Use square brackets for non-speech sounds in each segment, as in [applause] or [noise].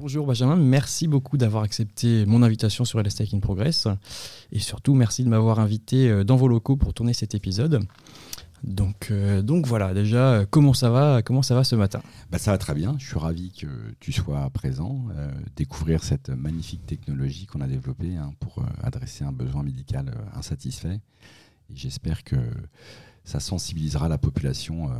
Bonjour Benjamin, merci beaucoup d'avoir accepté mon invitation sur LS in Progress. Et surtout merci de m'avoir invité euh, dans vos locaux pour tourner cet épisode. Donc, euh, donc voilà, déjà, euh, comment ça va, comment ça va ce matin? Bah, Ça va très bien, je suis ravi que tu sois présent, découvrir cette magnifique technologie qu'on a développée hein, pour adresser un besoin médical insatisfait. J'espère que ça sensibilisera la population euh,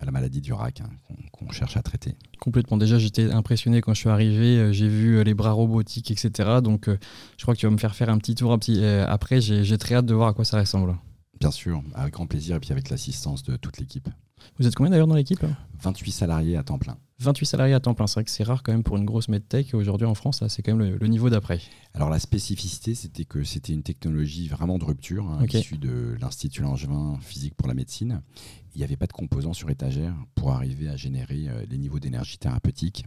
à la maladie du RAC hein, qu'on cherche à traiter. Complètement. Déjà, j'étais impressionné quand je suis arrivé. Euh, j'ai vu euh, les bras robotiques, etc. Donc, je crois que tu vas me faire faire un petit tour. après, j'ai très hâte de voir à quoi ça ressemble. Bien sûr, avec grand plaisir et puis avec l'assistance de toute l'équipe. Vous êtes combien d'ailleurs dans l'équipe 28 salariés à temps plein. 28 salariés à temps plein, c'est vrai que c'est rare quand même pour une grosse medtech. Aujourd'hui en France, c'est quand même le, niveau d'après. Alors la spécificité, c'était que c'était une technologie vraiment de rupture, hein, issue de l'Institut Langevin Physique pour la médecine. Il n'y avait pas de composants sur étagère pour arriver à générer euh, les niveaux d'énergie thérapeutique.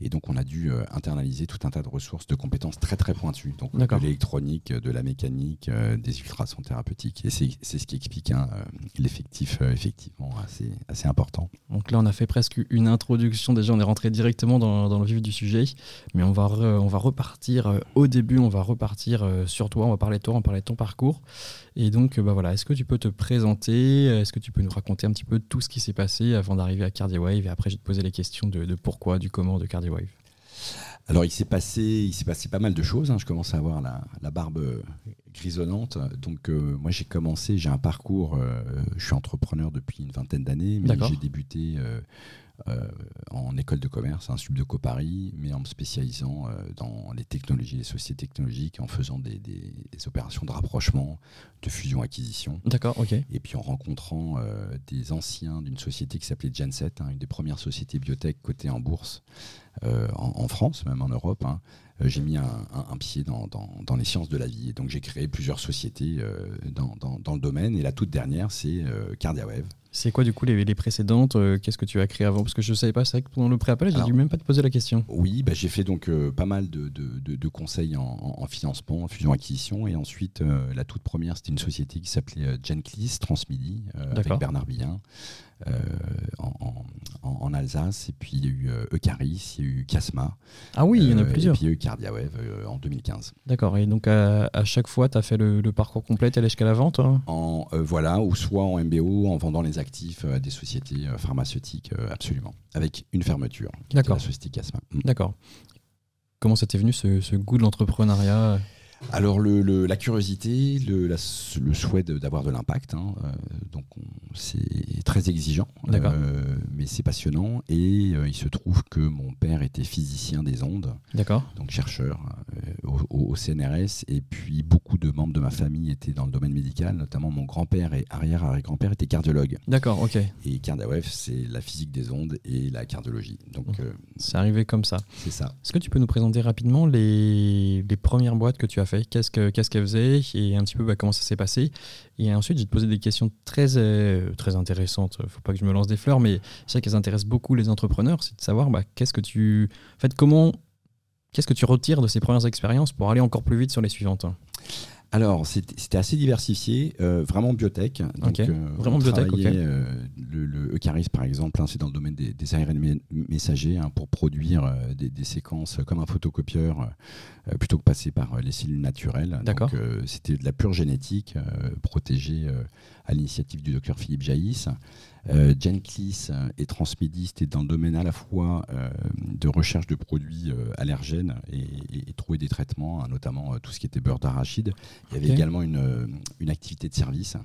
Et donc on a dû euh, internaliser tout un tas de ressources, de compétences très très pointues. Donc de l'électronique, de la mécanique, euh, des ultrasons thérapeutiques. Et c'est ce qui explique hein, l'effectif effectivement assez, assez important. Donc là on a fait presque une introduction déjà, on est rentré directement dans, le vif du sujet, mais on va, on va repartir euh, au début, on va repartir euh, sur toi, on va parler de toi, on va parler de ton parcours. Et donc, bah voilà, est-ce que tu peux te présenter? Est-ce que tu peux nous raconter un petit peu tout ce qui s'est passé avant d'arriver à CardioWave? Et après, je vais te poser les questions de, pourquoi, du comment de CardioWave. Alors, il s'est passé, il s'est passé pas mal de choses. Hein. Je commence à avoir la, barbe grisonnante. Donc, euh, moi, j'ai commencé, j'ai un parcours. je suis entrepreneur depuis une vingtaine d'années, mais j'ai débuté euh, en école de commerce, un sub de Paris, mais en me spécialisant euh, dans les technologies, les sociétés technologiques, en faisant des, opérations de rapprochement, de fusion-acquisition. D'accord, ok. Et puis en rencontrant euh, des anciens d'une société qui s'appelait Genset, hein, une des premières sociétés biotech cotées en bourse en, France, même en Europe. Hein. j'ai mis un, pied dans, les sciences de la vie. Et donc j'ai créé plusieurs sociétés dans, dans, le domaine. Et la toute dernière, c'est CardiaWave. C'est quoi du coup les, précédentes euh, Qu'est-ce que tu as créé avant? Parce que je ne savais pas, c'est vrai que pendant le pré-appel, j'ai dû même pas te poser la question. Oui, bah, j'ai fait donc euh, pas mal de, de, conseils en, financement, en fusion-acquisition. Et ensuite, euh, la toute première, c'était une société qui s'appelait Genclis Transmidi, avec Bernard Billin. En, Alsace. Et puis il y a eu Eucaris, il y a eu Casma. Ah oui, il y en a plusieurs. Et puis il y a eu CardiaWave en 2015. D'accord. Et donc à, chaque fois, tu as fait le, parcours complet, tu allé jusqu'à la vente hein en, Voilà, ou soit en MBO, en vendant les actifs à des sociétés euh, pharmaceutiques, euh, absolument, avec une fermeture. D'accord. La société Casma. Mm. D'accord. Comment ça t'est venu ce, goût de l'entrepreneuriat? Alors le, la curiosité, le, le souhait d'avoir de, l'impact, hein, euh, donc c'est très exigeant, euh, mais c'est passionnant. Et euh, il se trouve que mon père était physicien des ondes, donc chercheur au, CNRS, et puis beaucoup de membres de ma famille étaient dans le domaine médical, notamment mon grand-père et arrière-arrière-grand-père étaient cardiologues. D'accord, ok. Et CardioWave, c'est la physique des ondes et la cardiologie. Donc c'est arrivé comme ça. C'est ça. Est-ce que tu peux nous présenter rapidement les, les premières boîtes que tu as qu'est-ce qu'elle faisait et un petit peu bah, comment ça s'est passé. Et ensuite, j'ai posé des questions très, euh, très intéressantes. Faut pas que je me lance des fleurs, mais je sais qu'elles intéressent beaucoup les entrepreneurs. C'est de savoir bah, qu'est-ce que tu. En fait, comment. Qu'est-ce que tu retires de ces premières expériences pour aller encore plus vite sur les suivantes? Alors, c'était assez diversifié, euh, vraiment biotech. Donc, euh, vraiment biotech, euh, le, le, Eucaris, par exemple, hein, c'est dans le domaine des, des ARN messagers hein, pour produire des, séquences comme un photocopieur plutôt que passer par les cellules naturelles. Donc, c'était de la pure génétique protégée à l'initiative du docteur Philippe Jaïs. Euh, Genclis et Transmedis étaient dans le domaine à la fois euh, de recherche de produits euh, allergènes et, trouver des traitements, hein, notamment tout ce qui était beurre d'arachide. Il y avait également une, une, activité de service.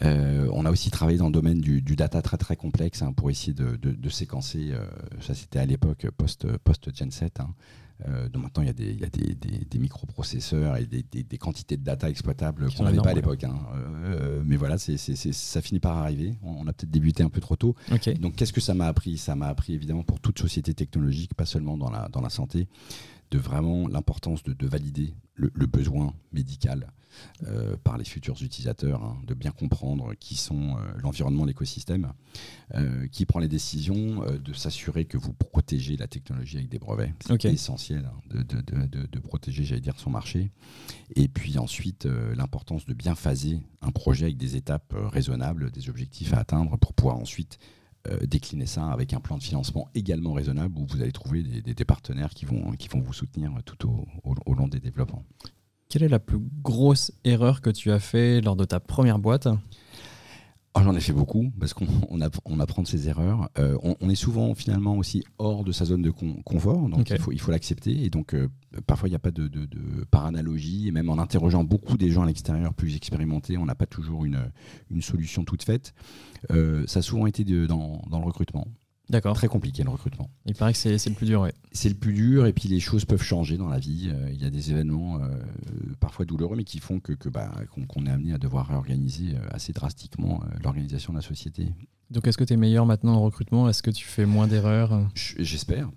on a aussi travaillé dans le domaine du, data très très complexe hein, pour essayer de, de, séquencer, ça c'était à l'époque post-Genset, hein, euh, donc maintenant, il y a des, il y a des, des, microprocesseurs et des, quantités de data exploitables qu'on n'avait pas à l'époque. Hein. Euh, mais voilà, c'est, ça finit par arriver. On, a peut-être débuté un peu trop tôt. Donc qu'est-ce que ça m'a appris? Ça m'a appris évidemment pour toute société technologique, pas seulement dans la, dans la santé, de vraiment l'importance de, de valider le, le, besoin médical euh, par les futurs utilisateurs, hein, de bien comprendre qui sont euh, l'environnement, l'écosystème, euh, qui prend les décisions, de s'assurer que vous protégez la technologie avec des brevets. C'est essentiel hein, de, de, de, protéger, j'allais dire, son marché. Et puis ensuite, l'importance de bien phaser un projet avec des étapes raisonnables, des objectifs à atteindre pour pouvoir ensuite décliner ça avec un plan de financement également raisonnable où vous allez trouver des, partenaires qui vont, qui vont vous soutenir tout au long des développements. Quelle est la plus grosse erreur que tu as fait lors de ta première boîte? Ah, J'en ai fait beaucoup parce qu'on on apprend de ses erreurs. Euh, on, est souvent finalement aussi hors de sa zone de confort, donc il faut il faut l'accepter. Et donc euh, parfois il n'y a pas de, par analogie. Et même en interrogeant beaucoup des gens à l'extérieur plus expérimentés, on n'a pas toujours une, une solution toute faite. Euh, ça a souvent été dans, dans le recrutement. D'accord. Très compliqué le recrutement. Il paraît que c'est le plus dur, oui. C'est le plus dur, et puis les choses peuvent changer dans la vie. Euh, il y a des événements euh, parfois douloureux, mais qui font que, que bah, qu'on est amené à devoir réorganiser euh, assez drastiquement l'organisation de la société. Donc est-ce que tu es meilleur maintenant en recrutement? Est-ce que tu fais moins d'erreurs? J'espère.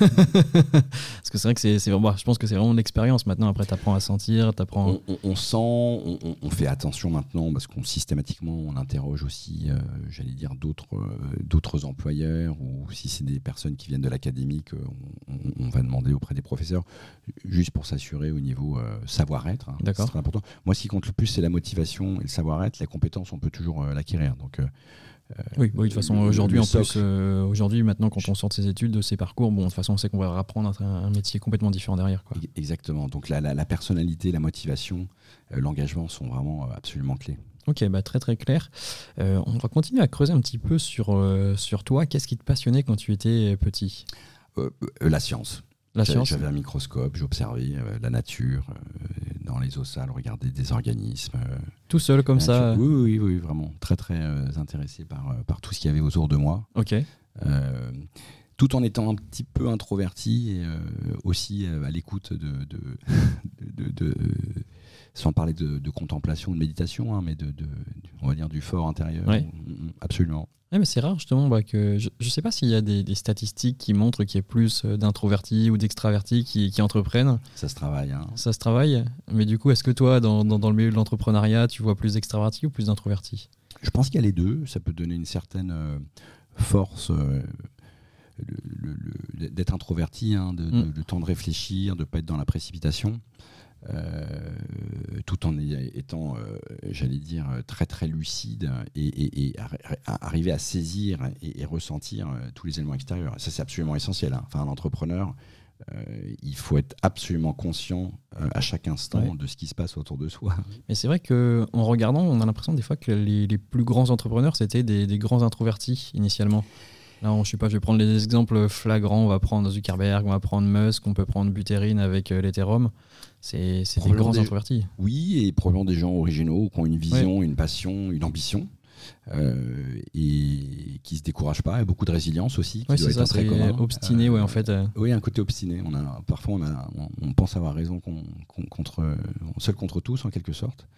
Parce que c'est vrai que c'est, je pense que c'est vraiment l'expérience maintenant. Après, tu apprends à sentir, tu apprends. On, sent, on, fait attention maintenant parce qu'on systématiquement on interroge aussi, euh, j'allais dire, d'autres, euh, d'autres employeurs ou si c'est des personnes qui viennent de l'académique, on, va demander auprès des professeurs juste pour s'assurer au niveau euh, savoir-être. Hein, D'accord. C'est important. Moi, ce qui compte le plus, c'est la motivation et le savoir-être. Les compétences, on peut toujours l'acquérir. Donc, oui, de toute façon, aujourd'hui, en plus, euh, aujourd'hui, maintenant, quand on sort de ses études, de ses parcours, bon, de toute façon, on sait qu'on va apprendre un, métier complètement différent derrière. Quoi. Exactement. Donc, la, la, personnalité, la motivation, euh, l'engagement sont vraiment euh, absolument clés. Ok, bah très très clair. on va continuer à creuser un petit peu sur, sur toi. Qu'est-ce qui te passionnait quand tu étais petit? La science. La science J'avais un microscope, j'observais la nature dans les eaux sales, regarder des organismes. Tout seul comme ça oui, oui, oui, vraiment. Très, très euh, intéressé par, euh, par tout ce qu'il y avait autour de moi. Ok. Euh, tout en étant un petit peu introverti et aussi à l'écoute de, de, [laughs] sans parler de, contemplation, de méditation, hein, mais de, on va dire du fort intérieur. Mm, mm, absolument mais c'est rare justement bah, que je ne sais pas s'il y a des, statistiques qui montrent qu'il y a plus euh, d'introvertis ou d'extravertis qui, entreprennent. Ça se travaille. Hein. Ça se travaille. Mais du coup, est-ce que toi, dans, le milieu de l'entrepreneuriat, tu vois plus d'extravertis ou plus d'introvertis? Je pense qu'il y a les deux. Ça peut donner une certaine euh, force. Euh, d'être introverti, hein, de, mm. de, temps de réfléchir, de ne pas être dans la précipitation. Euh, tout en étant, euh, j'allais dire, très très lucide et, arriver à saisir et, ressentir euh, tous les éléments extérieurs. Ça, c'est absolument essentiel. Hein. Enfin, un entrepreneur, il faut être absolument conscient à chaque instant de ce qui se passe autour de soi. [laughs] Mais c'est vrai qu'en regardant, on a l'impression des fois que les, plus grands entrepreneurs, c'était des, des, grands introvertis initialement. Là, je sais pas, je vais prendre les exemples flagrants. On va prendre Zuckerberg, on va prendre Musk, on peut prendre Buterin avec l'Ethereum. C'est des grands introvertis. Oui, et probablement des gens originaux qui ont une vision, une passion, une ambition. Euh, et qui se découragent pas, et beaucoup de résilience aussi. Qui c'est ça, très obstiné, ouais, en fait. Euh. Oui, un côté obstiné. On a, parfois, on, a, on, pense avoir raison contre, seul contre tous, en quelque sorte.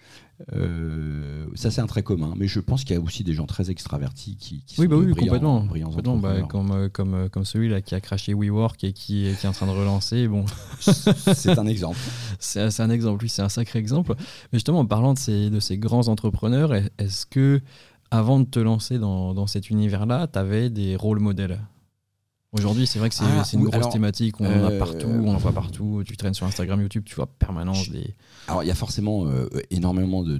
Euh, ça, c'est un trait commun, mais je pense qu'il y a aussi des gens très extravertis qui, oui, sont bah oui, complètement, complètement bah, comme, comme, comme celui-là qui a craché WeWork et qui, qui est en train de relancer. Bon. [laughs] c'est un exemple. [laughs] c'est un exemple, oui, c'est un sacré exemple. Mais justement, en parlant de ces, de ces grands entrepreneurs, est-ce que avant de te lancer dans, cet univers-là, tu avais des rôles modèles Aujourd'hui, c'est vrai que c'est ah, une grosse thématique, on en a euh, partout, on en voit partout. Tu traînes sur Instagram, YouTube, tu vois permanence des. Alors, il y a forcément euh, énormément de,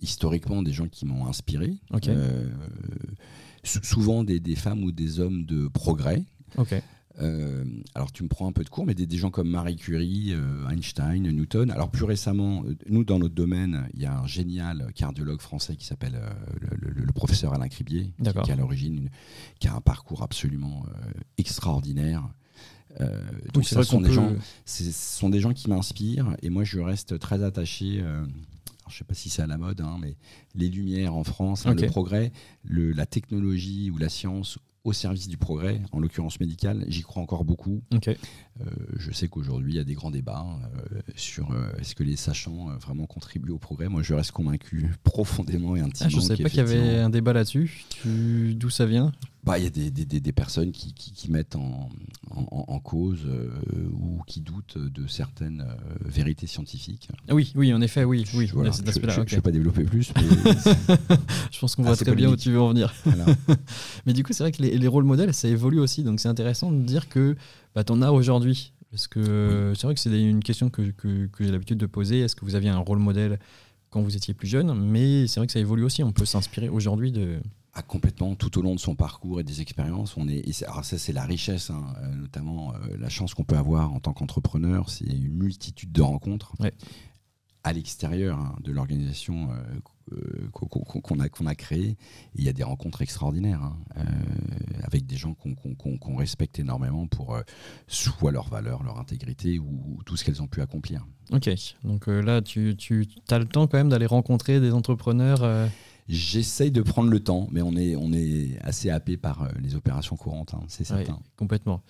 historiquement des gens qui m'ont inspiré. Euh, souvent des, des, femmes ou des hommes de progrès. Ok. Euh, alors tu me prends un peu de cours, mais des, gens comme Marie Curie, euh, Einstein, Newton. Alors plus récemment, euh, nous dans notre domaine, il y a un génial cardiologue français qui s'appelle le, professeur Alain Cribier, qui, à l'origine qui a un parcours absolument extraordinaire. donc ce sont, des gens, sont des gens qui m'inspirent et moi je reste très attaché je ne sais pas si c'est à la mode, hein, mais les lumières en France, hein, le progrès, le, la technologie ou la science au service du progrès, en l'occurrence médical. J'y crois encore beaucoup. Euh, je sais qu'aujourd'hui, il y a des grands débats euh, sur euh, est-ce que les sachants vraiment contribuent au progrès. Moi, je reste convaincu [laughs] profondément et intimement. Ah, je ne savais pas qu'il y avait un débat là-dessus. D'où ça vient? Bah, il y a des, des, des personnes qui, qui, mettent en, en, cause ou qui doutent de certaines vérités scientifiques. Ah oui, oui, en effet, oui. oui je ne vais pas développer plus. [laughs] je pense qu'on voit très bien où tu veux en venir. [laughs] mais du coup, c'est vrai que les, les rôles modèles, ça évolue aussi. Donc c'est intéressant de dire que bah, tu en as aujourd'hui Parce que c'est vrai que c'est une question que, que, j'ai l'habitude de poser. Est-ce que vous aviez un rôle modèle quand vous étiez plus jeune? Mais c'est vrai que ça évolue aussi. On peut s'inspirer aujourd'hui de. ah, complètement, tout au long de son parcours et des expériences, on est. alors ça, c'est la richesse, hein, euh, notamment euh, la chance qu'on peut avoir en tant qu'entrepreneur, c'est une multitude de rencontres à l'extérieur hein, de l'organisation euh, qu'on a, qu'on a créée. Il y a des rencontres extraordinaires hein, avec des gens qu'on respecte énormément pour soit leurs valeurs, leur intégrité ou, tout ce qu'elles ont pu accomplir. Ok, donc là, tu, tu as le temps quand même d'aller rencontrer des entrepreneurs J'essaye de prendre le temps, mais on est, on est assez happé par euh, les opérations courantes, hein, c'est certain. complètement.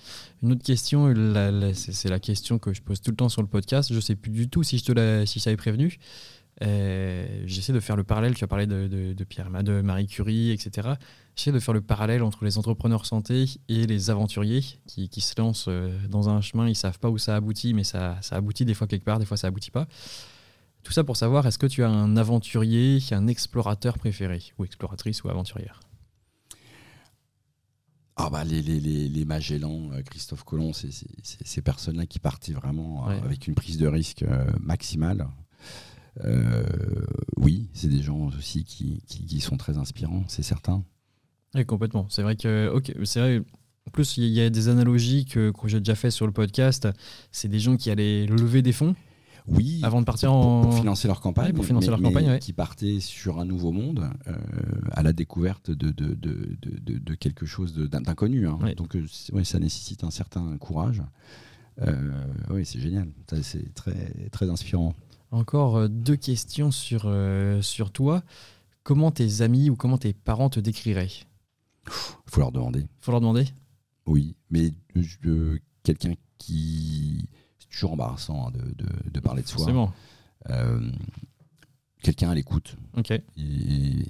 Une autre question, c'est la question que je pose tout le temps sur le podcast. Je ne sais plus du tout si je te si ça prévenu. Euh, j'essaie de faire le parallèle, tu as parlé de, de, Pierre, de Marie Curie, etc. J'essaie de faire le parallèle entre les entrepreneurs santé et les aventuriers qui, qui se lancent euh, dans un chemin, ils ne savent pas où ça aboutit, mais ça, ça aboutit des fois quelque part, des fois ça aboutit pas. Tout ça pour savoir, est-ce que tu as un aventurier, un explorateur préféré, ou exploratrice ou aventurière? Ah bah les, les, les, Magellan, euh, Christophe Colomb, c'est ces personnes-là qui partaient vraiment avec une prise de risque maximale. Oui, c'est des gens aussi qui, qui, sont très inspirants, c'est certain. Oui, complètement. C'est vrai que, ok, c'est vrai. En plus, il y a des analogies que, que j'ai déjà fait sur le podcast. C'est des gens qui allaient lever des fonds oui, avant de partir pour, financer leur campagne, pour financer leur campagne, qui partait sur un nouveau monde euh, à la découverte de, de, de, de quelque chose d'inconnu. Hein. Donc euh, ça nécessite un certain courage. Euh, oui, c'est génial, c'est très très inspirant. Encore deux questions sur sur toi. Comment tes amis ou comment tes parents te décriraient? Il faut leur demander. Il faut leur demander? Oui, mais quelqu'un qui toujours embarrassant hein, de, parler de soi. Euh, quelqu'un à l'écoute. Et,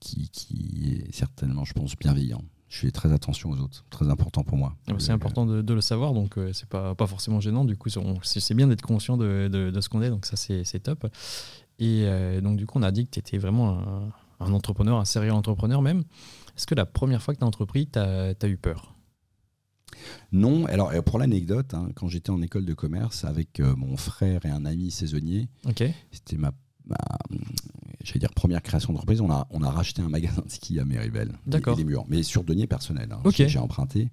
qui, est certainement, je pense, bienveillant. Je fais très attention aux autres, très important pour moi. Ah bah, c'est important de, le savoir, donc euh, c'est pas, pas forcément gênant. Du coup, c'est bien d'être conscient de, ce qu'on est, donc ça c'est top. Et euh, donc du coup, on a dit que tu étais vraiment un, entrepreneur, un sérieux entrepreneur même. Est-ce que la première fois que tu as entrepris, tu as, as eu peur? Non, alors pour l'anecdote, hein, quand j'étais en école de commerce avec euh, mon frère et un ami saisonnier, c'était ma, j'allais dire première création d'entreprise. On a, on a racheté un magasin de ski à Méribel, D'accord. Les murs, mais sur denier personnel. Hein, j'ai emprunté.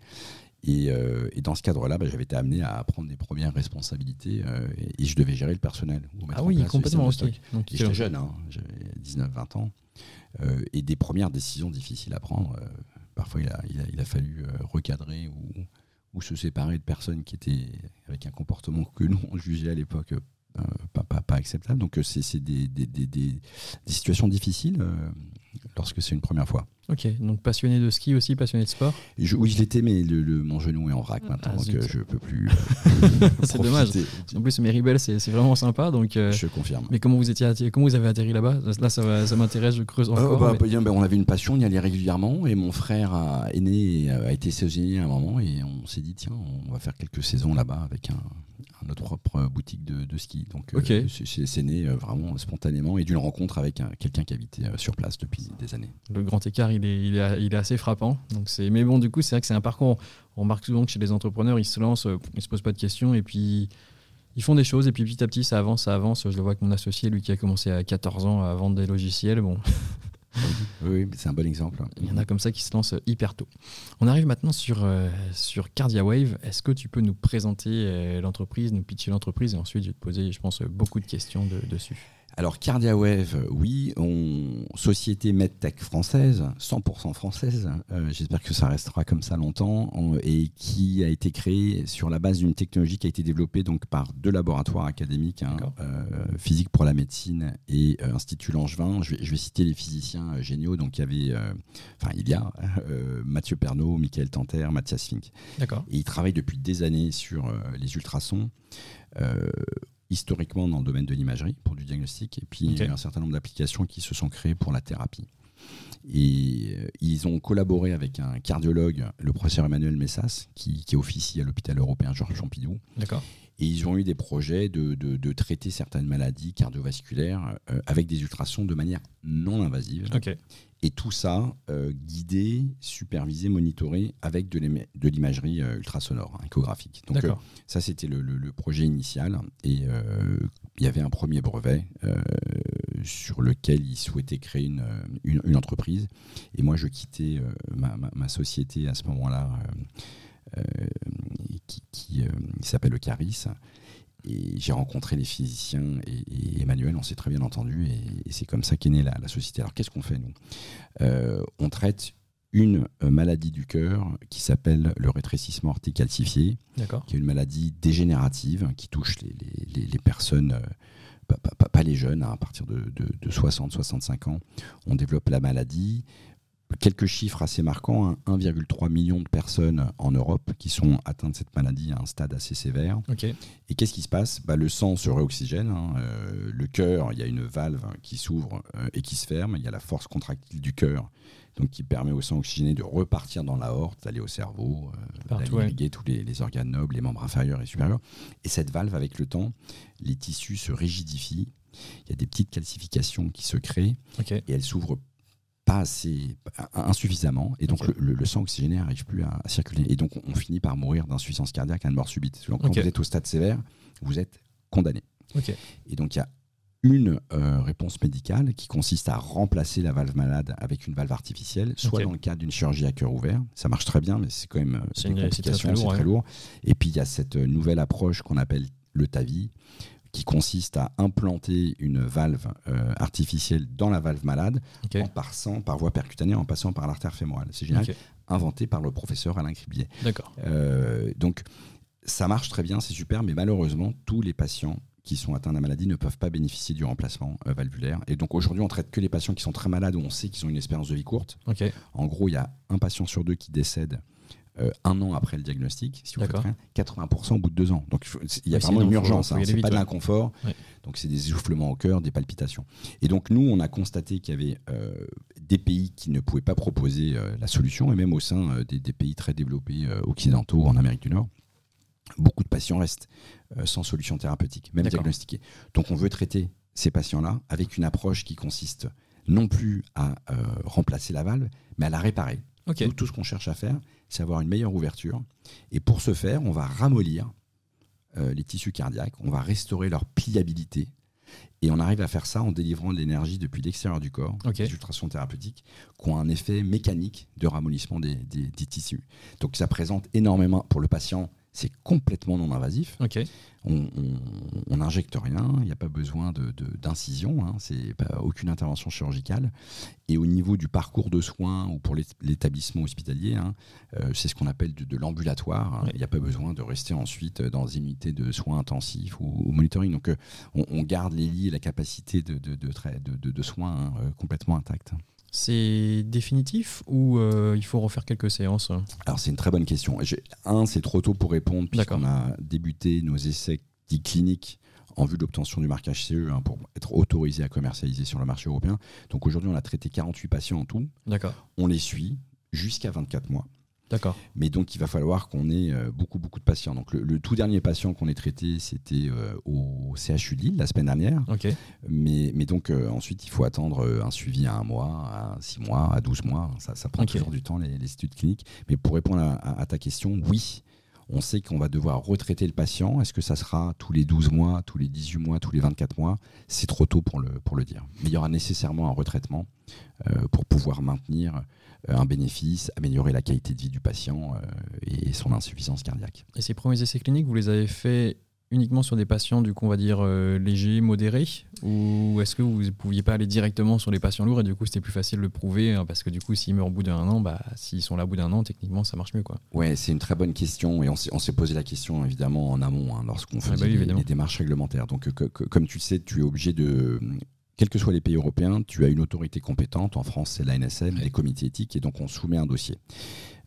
Euh, et, dans ce cadre-là, bah, j'avais été amené à prendre des premières responsabilités euh, et, je devais gérer le personnel. Ah oui, complètement. J'étais jeune, hein, j'avais 19-20 ans. et des premières décisions difficiles à prendre. parfois, il a, il a fallu recadrer ou, ou se séparer de personnes qui étaient avec un comportement que nous on jugeait à l'époque euh, pas, pas, acceptable. Donc euh, c'est des, des, situations difficiles euh, lorsque c'est une première fois. Ok, donc passionné de ski aussi, passionné de sport Oui, je l'étais, mais le, mon genou est en vrac ah, maintenant, donc je ne peux plus. [laughs] c'est dommage. En plus, Meribel, c'est vraiment sympa. Donc, je confirme. Mais comment vous, étiez comment vous avez atterri là-bas? Là, ça, ça m'intéresse, je creuse encore. Bah, bah, ben, on avait une passion, on y allait régulièrement, et mon frère a, aîné a été saisonnier à un moment, et on s'est dit, tiens, on va faire quelques saisons là-bas avec un, notre propre boutique de, ski. Donc euh, c'est né euh, vraiment spontanément et d'une rencontre avec quelqu'un qui habitait euh, sur place depuis des années. Le grand écart, il est, il est, assez frappant. Donc mais bon, du coup, c'est vrai que c'est un parcours. On remarque souvent que chez les entrepreneurs, ils se lancent, ils se posent pas de questions et puis ils font des choses et puis petit à petit ça avance, ça avance. Je le vois avec mon associé, lui qui a commencé à 14 ans à vendre des logiciels. Bon, [laughs] oui, c'est un bon exemple. Il y en a comme ça qui se lancent hyper tôt. On arrive maintenant sur, euh, sur CardiaWave. Est-ce que tu peux nous présenter euh, l'entreprise, nous pitcher l'entreprise et ensuite je vais te poser, je pense, beaucoup de questions dessus alors CardiaWave, oui, on, société medtech française, 100% française, euh, j'espère que ça restera comme ça longtemps, et qui a été créée sur la base d'une technologie qui a été développée donc par deux laboratoires académiques, hein, euh, Physique pour la médecine et euh, Institut Langevin. Je vais, citer les physiciens géniaux, donc il y avait, enfin il y a Mathieu Pernaud, Michael Tanter, Mathias Fink. D'accord. Et ils travaillent depuis des années sur les ultrasons historiquement dans le domaine de l'imagerie pour du diagnostic, et puis il y a un certain nombre d'applications qui se sont créées pour la thérapie. Et euh, ils ont collaboré avec un cardiologue, le professeur Emmanuel Messas, qui, qui officie à l'hôpital européen Georges Pompidou. D'accord. Et ils ont eu des projets de, de, traiter certaines maladies cardiovasculaires euh, avec des ultrasons de manière non invasive. Et tout ça euh, guidé, supervisé, monitoré avec de l'imagerie euh, ultrasonore, hein, échographique. Donc ça, c'était le, le, projet initial. Et il y avait un premier brevet sur lequel il souhaitait créer une, une, entreprise. Et moi, je quittais ma, société à ce moment-là, qui, qui s'appelle le Caris. Et j'ai rencontré les physiciens et, Emmanuel, on s'est très bien entendu, et, c'est comme ça qu'est née la, société. Alors qu'est-ce qu'on fait, nous? On traite une euh, maladie du cœur qui s'appelle le rétrécissement aortique calcifié, qui est une maladie dégénérative qui touche les, personnes, euh, pas, les jeunes, hein, à partir de, 60-65 ans. On développe la maladie. Quelques chiffres assez marquants 1,3 hein. million de personnes en Europe qui sont atteintes de cette maladie à un stade assez sévère. Et qu'est-ce qui se passe? Bah, Le sang se réoxygène. Hein. Euh, le cœur, il y a une valve qui s'ouvre et qui se ferme. Il y a la force contractile du cœur donc qui permet au sang oxygéné de repartir dans l'aorte, d'aller au cerveau, euh, d'aller tous les, organes nobles, les membres inférieurs et supérieurs. Et cette valve, avec le temps, les tissus se rigidifient. Il y a des petites calcifications qui se créent et elles s'ouvrent pas assez, insuffisamment, et donc le, sang oxygéné n'arrive plus à, circuler. Et donc on, finit par mourir d'insuffisance cardiaque à une mort subite. Donc quand vous êtes au stade sévère, vous êtes condamné. Et donc il y a une euh, réponse médicale qui consiste à remplacer la valve malade avec une valve artificielle, soit dans le cadre d'une chirurgie à cœur ouvert. Ça marche très bien, mais c'est quand même euh, c'est une complication, c'est très, lourd. Et puis il y a cette euh, nouvelle approche qu'on appelle le TAVI, qui consiste à implanter une valve artificielle dans la valve malade en passant par voie percutanée, en passant par l'artère fémorale. C'est génial, inventé par le professeur Alain Cribier. D'accord. donc ça marche très bien, c'est super, mais malheureusement, tous les patients qui sont atteints de la maladie ne peuvent pas bénéficier du remplacement euh, valvulaire. Et donc aujourd'hui, on traite que les patients qui sont très malades où on sait qu'ils ont une espérance de vie courte. En gros, il y a un patient sur deux qui décède euh, un an après le diagnostic, si vous faites rien, 80% au bout de deux ans. Donc il y a vraiment une urgence, hein, c'est pas de l'inconfort. Donc c'est des essoufflements au cœur, des palpitations. Et donc nous, on a constaté qu'il y avait euh, des pays qui ne pouvaient pas proposer la solution, et même au sein des, des, pays très développés occidentaux en Amérique du Nord beaucoup de patients restent euh, sans solution thérapeutique, même diagnostiqués. Donc on veut traiter ces patients-là avec une approche qui consiste non plus à euh, remplacer la valve, mais à la réparer. tout ce qu'on cherche à faire, c'est avoir une meilleure ouverture. Et pour ce faire, on va ramollir euh, les tissus cardiaques, on va restaurer leur pliabilité. Et on arrive à faire ça en délivrant de l'énergie depuis l'extérieur du corps, des ultrasons thérapeutiques, qui ont un effet mécanique de ramollissement des, des tissus. Donc ça présente énormément, pour le patient, c'est complètement non invasif. On n'injecte rien, il n'y a pas besoin d'incision, de, hein, c'est aucune intervention chirurgicale. Et au niveau du parcours de soins ou pour l'établissement hospitalier, hein, euh, c'est ce qu'on appelle de, l'ambulatoire. Hein. Il n'y a pas besoin de rester ensuite dans une unité de soins intensifs ou, monitoring. Donc euh, on, garde les lits et la capacité de, de soins euh, complètement intacts. C'est définitif ou euh, il faut refaire quelques séances Alors c'est une très bonne question. Un, c'est trop tôt pour répondre puisqu'on a débuté nos essais cliniques en vue de l'obtention du marquage CE hein, pour être autorisé à commercialiser sur le marché européen. Donc aujourd'hui, on a traité 48 patients en tout. D'accord. On les suit jusqu'à 24 mois. D'accord. Mais donc, il va falloir qu'on ait euh, beaucoup, beaucoup de patients. Donc, le, tout dernier patient qu'on ait traité, c'était euh, au CHU de Lille la semaine dernière. Ok. Mais, mais donc, euh, ensuite, il faut attendre un suivi à un mois, à six mois, à 12 mois. Ça, ça prend toujours du temps, les, études cliniques. Mais pour répondre à, ta question, oui, on sait qu'on va devoir retraiter le patient. Est-ce que ça sera tous les 12 mois, tous les 18 mois, tous les 24 mois? C'est trop tôt pour le, dire. Mais il y aura nécessairement un retraitement pour pouvoir maintenir euh, un bénéfice, améliorer la qualité de vie du patient euh, et son insuffisance cardiaque. Et ces premiers essais cliniques, vous les avez faits uniquement sur des patients, du coup, on va dire euh, légers, modérés Ou est-ce que vous ne pouviez pas aller directement sur les patients lourds et du coup, c'était plus facile de le prouver hein, Parce que du coup, s'ils meurent au bout d'un an, bah, s'ils sont là au bout d'un an, techniquement, ça marche mieux. Quoi. Ouais, c'est une très bonne question et on s'est posé la question évidemment en amont hein, lorsqu'on faisait bah les, démarches réglementaires. Donc, comme tu le sais, tu es obligé de quels que soient les pays européens, tu as une autorité compétente. En France, c'est l'ANSM, les comités éthiques, et donc on soumet un dossier.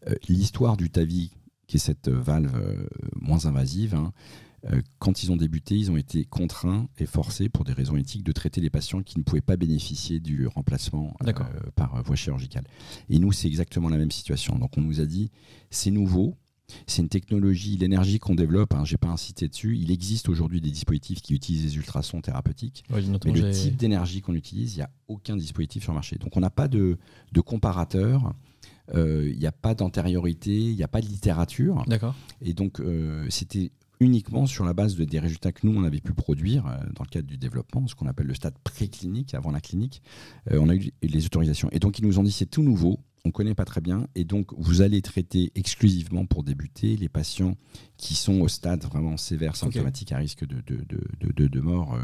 Euh, l'histoire du TAVI, qui est cette valve euh, moins invasive, hein, euh, quand ils ont débuté, ils ont été contraints et forcés, pour des raisons éthiques, de traiter les patients qui ne pouvaient pas bénéficier du remplacement par voie chirurgicale. Et nous, c'est exactement la même situation. Donc on nous a dit, c'est nouveau, c'est une technologie, l'énergie qu'on développe, hein, je n'ai pas incité dessus. Il existe aujourd'hui des dispositifs qui utilisent des ultrasons thérapeutiques. mais le type d'énergie qu'on utilise, il n'y a aucun dispositif sur le marché. Donc on n'a pas de, comparateur. Euh, il n'y a pas d'antériorité, il n'y a pas de littérature. D'accord. Et donc, euh, c'était uniquement sur la base de, des résultats que nous, on avait pu produire euh, dans le cadre du développement, ce qu'on appelle le stade préclinique, avant la clinique. Euh, on a eu les autorisations. Et donc, ils nous ont dit c'est tout nouveau, on ne connaît pas très bien, et donc vous allez traiter exclusivement pour débuter les patients qui sont au stade vraiment sévère, symptomatique, à risque de, de, de, mort.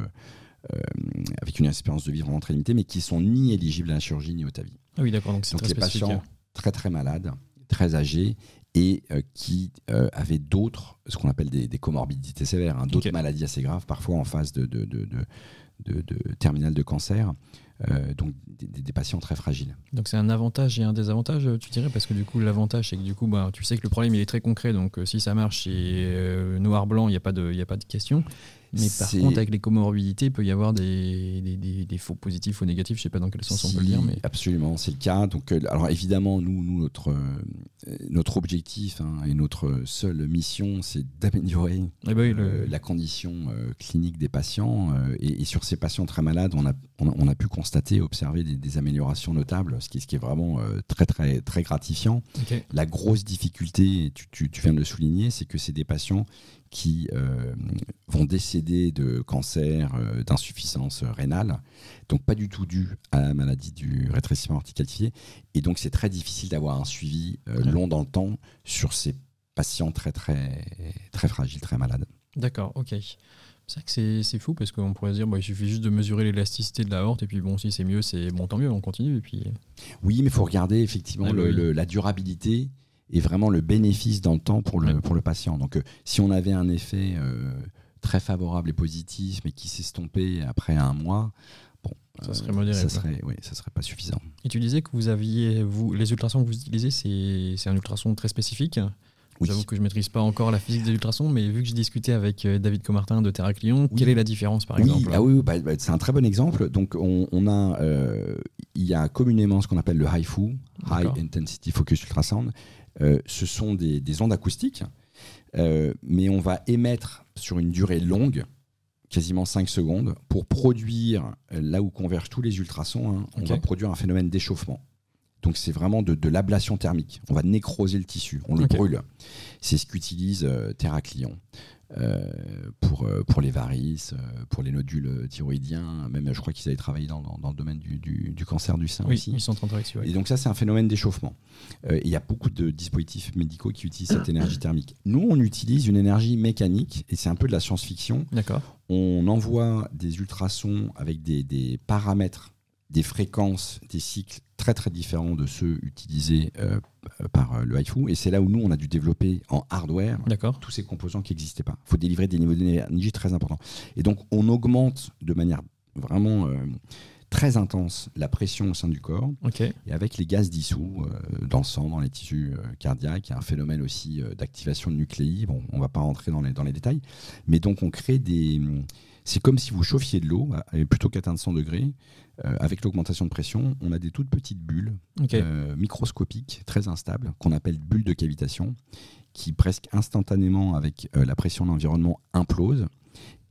avec une espérance de vie vraiment très limitée, mais qui sont ni éligibles à la chirurgie ni au TAVI. Ah oui, d'accord. Donc, c'est les patients très très malades, très âgés et euh, qui euh, avaient d'autres, ce qu'on appelle des, comorbidités sévères, hein, d'autres maladies assez graves, parfois en phase de, de, de, de, de terminale de cancer. Euh, donc des, patients très fragiles. Donc c'est un avantage et un désavantage, tu dirais, parce que du coup l'avantage c'est que du coup bah, tu sais que le problème il est très concret, donc si ça marche et noir-blanc, il n'y a, pas de, a pas de question. Mais par contre, avec les comorbidités, il peut y avoir des, des, faux positifs ou négatifs. Je ne sais pas dans quel sens on peut le dire. Mais... Absolument, c'est le cas. Donc, euh, alors évidemment, nous, nous notre, euh, notre objectif hein, et notre seule mission, c'est d'améliorer eh ben euh, la condition clinique des patients. Et, sur ces patients très malades, on a, on a, pu constater, observer des, améliorations notables, ce qui, ce qui est vraiment très, très, très gratifiant. La grosse difficulté, tu, tu, tu viens de le souligner, c'est que c'est des patients qui euh, vont décéder de cancer, euh, d'insuffisance rénale, donc pas du tout dû à la maladie du rétrécissement articalifié. Et donc c'est très difficile d'avoir un suivi euh, long dans le temps sur ces patients très très très fragiles, très malades. D'accord, ok. C'est vrai que c'est fou parce qu'on pourrait dire bah, il suffit juste de mesurer l'élasticité de la horte et puis bon si c'est mieux c'est bon tant mieux on continue et puis. Oui mais il faut regarder effectivement ah la durabilité et vraiment le bénéfice dans le temps pour le, pour le patient. Donc, euh, si on avait un effet euh, très favorable et positif, mais qui s'estompait après un mois, bon, ça serait euh, modéré. Ça serait, oui, ça serait pas suffisant. Et tu disais que vous aviez, vous, les ultrasons que vous utilisez, c'est un ultrason très spécifique. J'avoue que je ne maîtrise pas encore la physique des ultrasons, mais vu que j'ai discuté avec David Comartin de Terraclion, quelle est la différence par exemple ah oui, bah, bah, c'est un très bon exemple. Donc on, a, il y a communément ce qu'on appelle le HIFU, High Intensity Focus Ultrasound, ce sont des, ondes acoustiques, euh, mais on va émettre sur une durée longue, quasiment 5 secondes, pour produire, euh, là où convergent tous les ultrasons, hein, on va produire un phénomène d'échauffement. Donc c'est vraiment de, l'ablation thermique. On va nécroser le tissu, on le brûle. C'est ce qu'utilise Terraclion. Euh, pour, euh, pour les varices, euh, pour les nodules thyroïdiens. Même, je crois qu'ils avaient travaillé dans, dans, le domaine du, du, cancer du sein oui, aussi. Ils sont en de Et donc, ça, c'est un phénomène d'échauffement. Il y a beaucoup de dispositifs médicaux qui utilisent cette énergie thermique. Nous, on utilise une énergie mécanique, et c'est un peu de la science-fiction. D'accord. On envoie des ultrasons avec des, des paramètres des fréquences, des cycles très très différents de ceux utilisés euh, par euh, le HIFU. Et c'est là où nous, on a dû développer en hardware tous ces composants qui n'existaient pas. Il faut délivrer des niveaux d'énergie très importants. Et donc, on augmente de manière vraiment euh, très intense la pression au sein du corps. Et avec les gaz dissous dans le sang, dans les tissus cardiaques, il y a un phénomène aussi d'activation de nucléi. Bon, on ne va pas rentrer dans les, dans les détails. Mais donc, on crée des... C'est comme si vous chauffiez de l'eau, plutôt qu'atteindre 100 degrés. Euh, avec l'augmentation de pression, on a des toutes petites bulles euh, microscopiques, très instables, qu'on appelle bulles de cavitation, qui presque instantanément, avec euh, la pression de l'environnement, implosent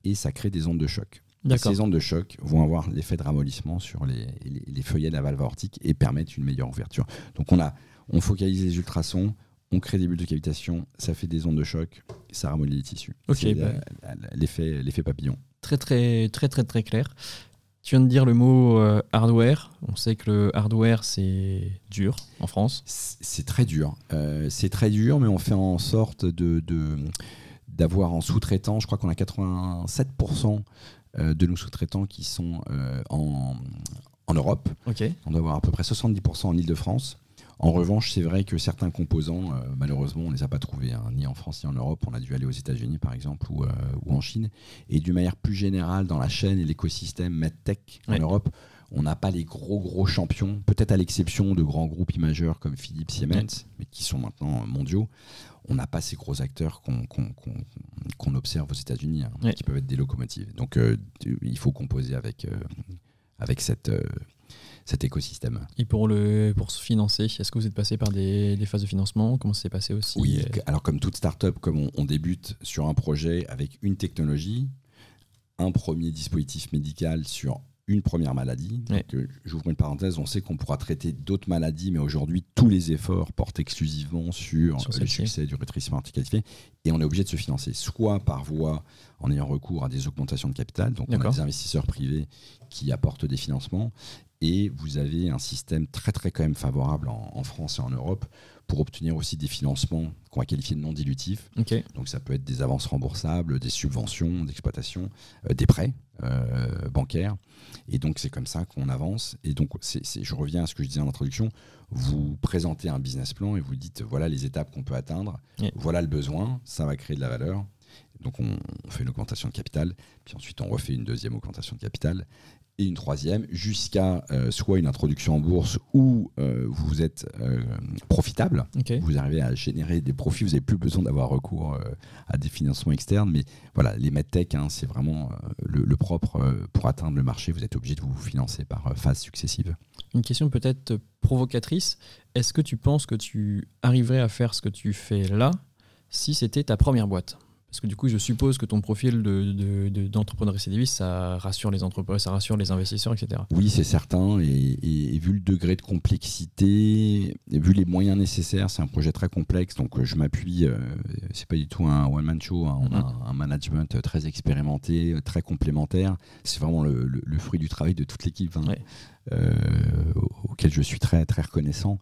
et ça crée des ondes de choc. Ces ondes de choc vont avoir l'effet de ramollissement sur les, les, feuillets de la valve aortique et permettent une meilleure ouverture. Donc on, a, on focalise les ultrasons, on crée des bulles de cavitation, ça fait des ondes de choc, ça ramollit les tissus. C'est bah. l'effet papillon. Très très très très très clair. Tu viens de dire le mot euh, hardware. On sait que le hardware, c'est dur en France. C'est très dur. Euh, c'est très dur, mais on fait en sorte de, d'avoir en sous-traitant, je crois qu'on a 87% euh, de nos sous-traitants qui sont en, en Europe. On doit avoir à peu près 70% en Ile-de-France. En revanche, c'est vrai que certains composants, euh, malheureusement, on ne les a pas trouvés, hein, ni en France ni en Europe. On a dû aller aux États-Unis, par exemple, ou, euh, en Chine. Et d'une manière plus générale, dans la chaîne et l'écosystème MedTech en Europe, on n'a pas les gros, gros champions, peut-être à l'exception de grands groupes majeurs comme Philips, Siemens, mais qui sont maintenant mondiaux. On n'a pas ces gros acteurs qu'on observe aux États-Unis, hein, qui peuvent être des locomotives. Donc, euh, il faut composer avec, avec cette cet écosystème. Et pour, le, pour se financer, est-ce que vous êtes passé par des, phases de financement? Comment ça s'est passé aussi? Oui, alors comme toute start-up, comme on, débute sur un projet avec une technologie, un premier dispositif médical sur une première maladie. Euh, j'ouvre une parenthèse, on sait qu'on pourra traiter d'autres maladies, mais aujourd'hui, tous les efforts portent exclusivement sur, le succès du rétrécissement articulatif et on est obligé de se financer, soit par voie en ayant recours à des augmentations de capital, donc on a des investisseurs privés qui apportent des financements, et vous avez un système très très quand même favorable en, France et en Europe pour obtenir aussi des financements qu'on va qualifier de non dilutifs. Donc ça peut être des avances remboursables, des subventions d'exploitation, euh, des prêts euh, bancaires. Et donc c'est comme ça qu'on avance. Et donc je reviens à ce que je disais en introduction, vous présentez un business plan et vous dites voilà les étapes qu'on peut atteindre, voilà le besoin, ça va créer de la valeur. Donc on, on, fait une augmentation de capital, puis ensuite on refait une deuxième augmentation de capital, et une troisième jusqu'à euh, soit une introduction en bourse où euh, vous êtes euh, profitable, vous arrivez à générer des profits, vous n'avez plus besoin d'avoir recours à des financements externes. Mais voilà, les medtech, hein, c'est vraiment le, propre pour atteindre le marché. Vous êtes obligé de vous financer par phases successives. Une question peut-être provocatrice. Est-ce que tu penses que tu arriverais à faire ce que tu fais là si c'était ta première boîte? Parce que du coup, je suppose que ton profil d'entrepreneur de, de, ça rassure les entreprises, ça rassure les investisseurs, etc. Oui, c'est certain. Et, vu le degré de complexité, et vu les moyens nécessaires, c'est un projet très complexe. Donc, je m'appuie, euh, c'est pas du tout un one-man show. Hein. on a mm-hmm. un management très expérimenté, très complémentaire. C'est vraiment le, fruit du travail de toute l'équipe. Hein. Euh, auquel je suis très, très reconnaissant.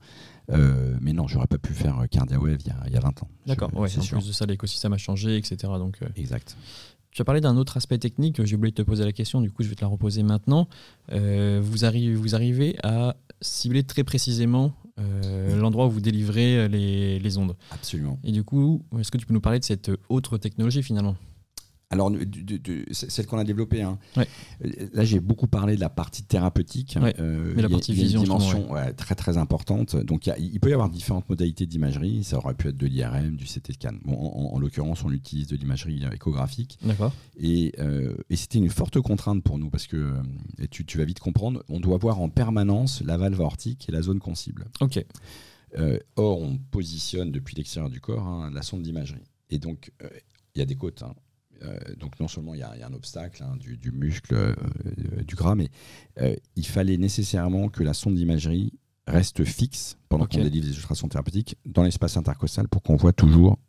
Euh, mais non, j'aurais pas pu faire CardiaWave il y a, il y a 20 ans. D'accord, ouais, en sûr. plus de ça, l'écosystème a changé, etc. Donc, euh, exact. Tu as parlé d'un autre aspect technique, j'ai oublié de te poser la question, du coup je vais te la reposer maintenant. vous, arrivez, vous arrivez à cibler très précisément l'endroit où vous délivrez les, les, ondes. Absolument. Et du coup, est-ce que tu peux nous parler de cette autre technologie finalement? Alors, celle qu'on a développée, hein. euh, là j'ai beaucoup parlé de la partie thérapeutique. Euh, Mais la partie vision, une dimension très très importante. Donc il peut y avoir différentes modalités d'imagerie. Ça aurait pu être de l'IRM, du CT scan. Bon, en, l'occurrence, on utilise de l'imagerie échographique. D'accord. Et, euh, et c'était une forte contrainte pour nous parce que, tu, vas vite comprendre, on doit voir en permanence la valve aortique et la zone concible. Ok. or, on positionne depuis l'extérieur du corps hein, la sonde d'imagerie. Et donc, il y a des côtes. Hein. Euh, donc non seulement il y, a un obstacle hein, du, muscle, euh, du gras, mais euh, il fallait nécessairement que la sonde d'imagerie reste fixe pendant qu'on délivre des ultrasons thérapeutiques dans l'espace intercostal pour qu'on voit toujours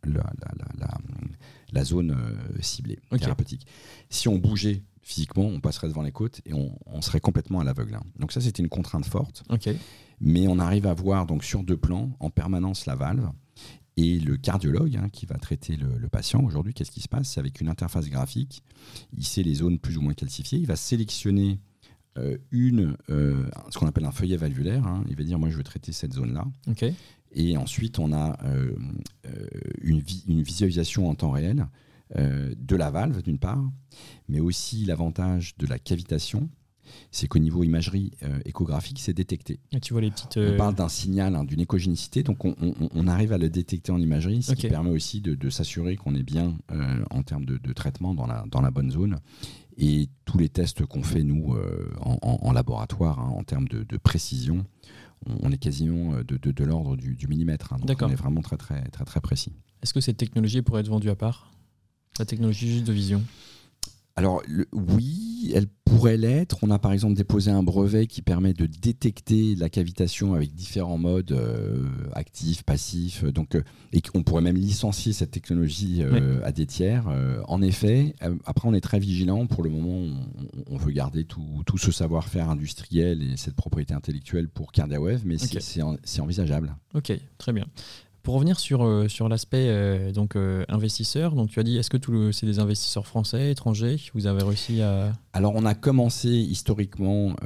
la, zone ciblée thérapeutique. Si on bougeait physiquement, on passerait devant les côtes et on, serait complètement à l'aveugle. Hein. Donc ça, c'était une contrainte forte. Mais on arrive à voir donc sur deux plans en permanence la valve et le cardiologue hein, qui va traiter le, patient, aujourd'hui, qu'est-ce qui se passe? C'est avec une interface graphique, il sait les zones plus ou moins calcifiées, il va sélectionner euh, une, euh, ce qu'on appelle un feuillet valvulaire, hein. il va dire moi je veux traiter cette zone-là. Et ensuite on a euh, une, une, visualisation en temps réel de la valve d'une part, mais aussi l'avantage de la cavitation c'est qu'au niveau imagerie euh, échographique, c'est détecté. tu vois les petites, On euh, parle d'un signal, hein, d'une écogénicité, donc on, arrive à le détecter en imagerie, ce qui permet aussi de, s'assurer qu'on est bien euh, en termes de, traitement dans la, dans la bonne zone. Et tous les tests qu'on fait, nous, en, laboratoire, hein, en termes de, précision, on, est quasiment de, l'ordre du, millimètre. Hein, donc on est vraiment très, très, très, très précis. Est-ce que cette technologie pourrait être vendue à part? La technologie juste de vision? Alors oui, elle pourrait l'être. On a par exemple déposé un brevet qui permet de détecter la cavitation avec différents modes euh, actifs, passifs. Donc, euh, et on pourrait même licencier cette technologie euh, à des tiers. en effet, après on est très vigilant. Pour le moment, on, veut garder tout, tout ce savoir-faire industriel et cette propriété intellectuelle pour CardiaWave, mais c'est envisageable. Ok, très bien. Pour revenir sur, euh, sur l'aspect euh, donc euh, investisseur, donc tu as dit est-ce que c'est des investisseurs français, étrangers Vous avez réussi à Alors on a commencé historiquement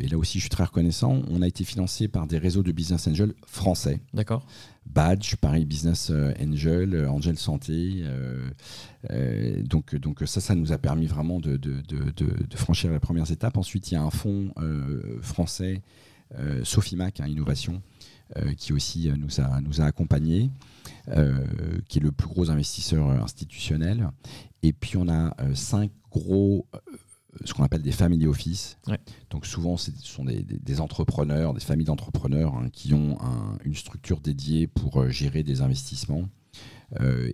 et là aussi je suis très reconnaissant. On a été financé par des réseaux de business angels français. D'accord. Badge, Paris Business Angel, Angel Santé. donc, donc ça, ça nous a permis vraiment de, de, de, de, franchir les premières étapes. Ensuite, il y a un fonds français, Sofimac, hein, Innovation, qui aussi euh, nous a, nous a accompagnés, euh, qui est le plus gros investisseur institutionnel. Et puis on a cinq gros ce qu'on appelle des family office. Donc souvent, ce sont des, entrepreneurs, des familles d'entrepreneurs hein, qui ont une structure dédiée pour gérer des investissements.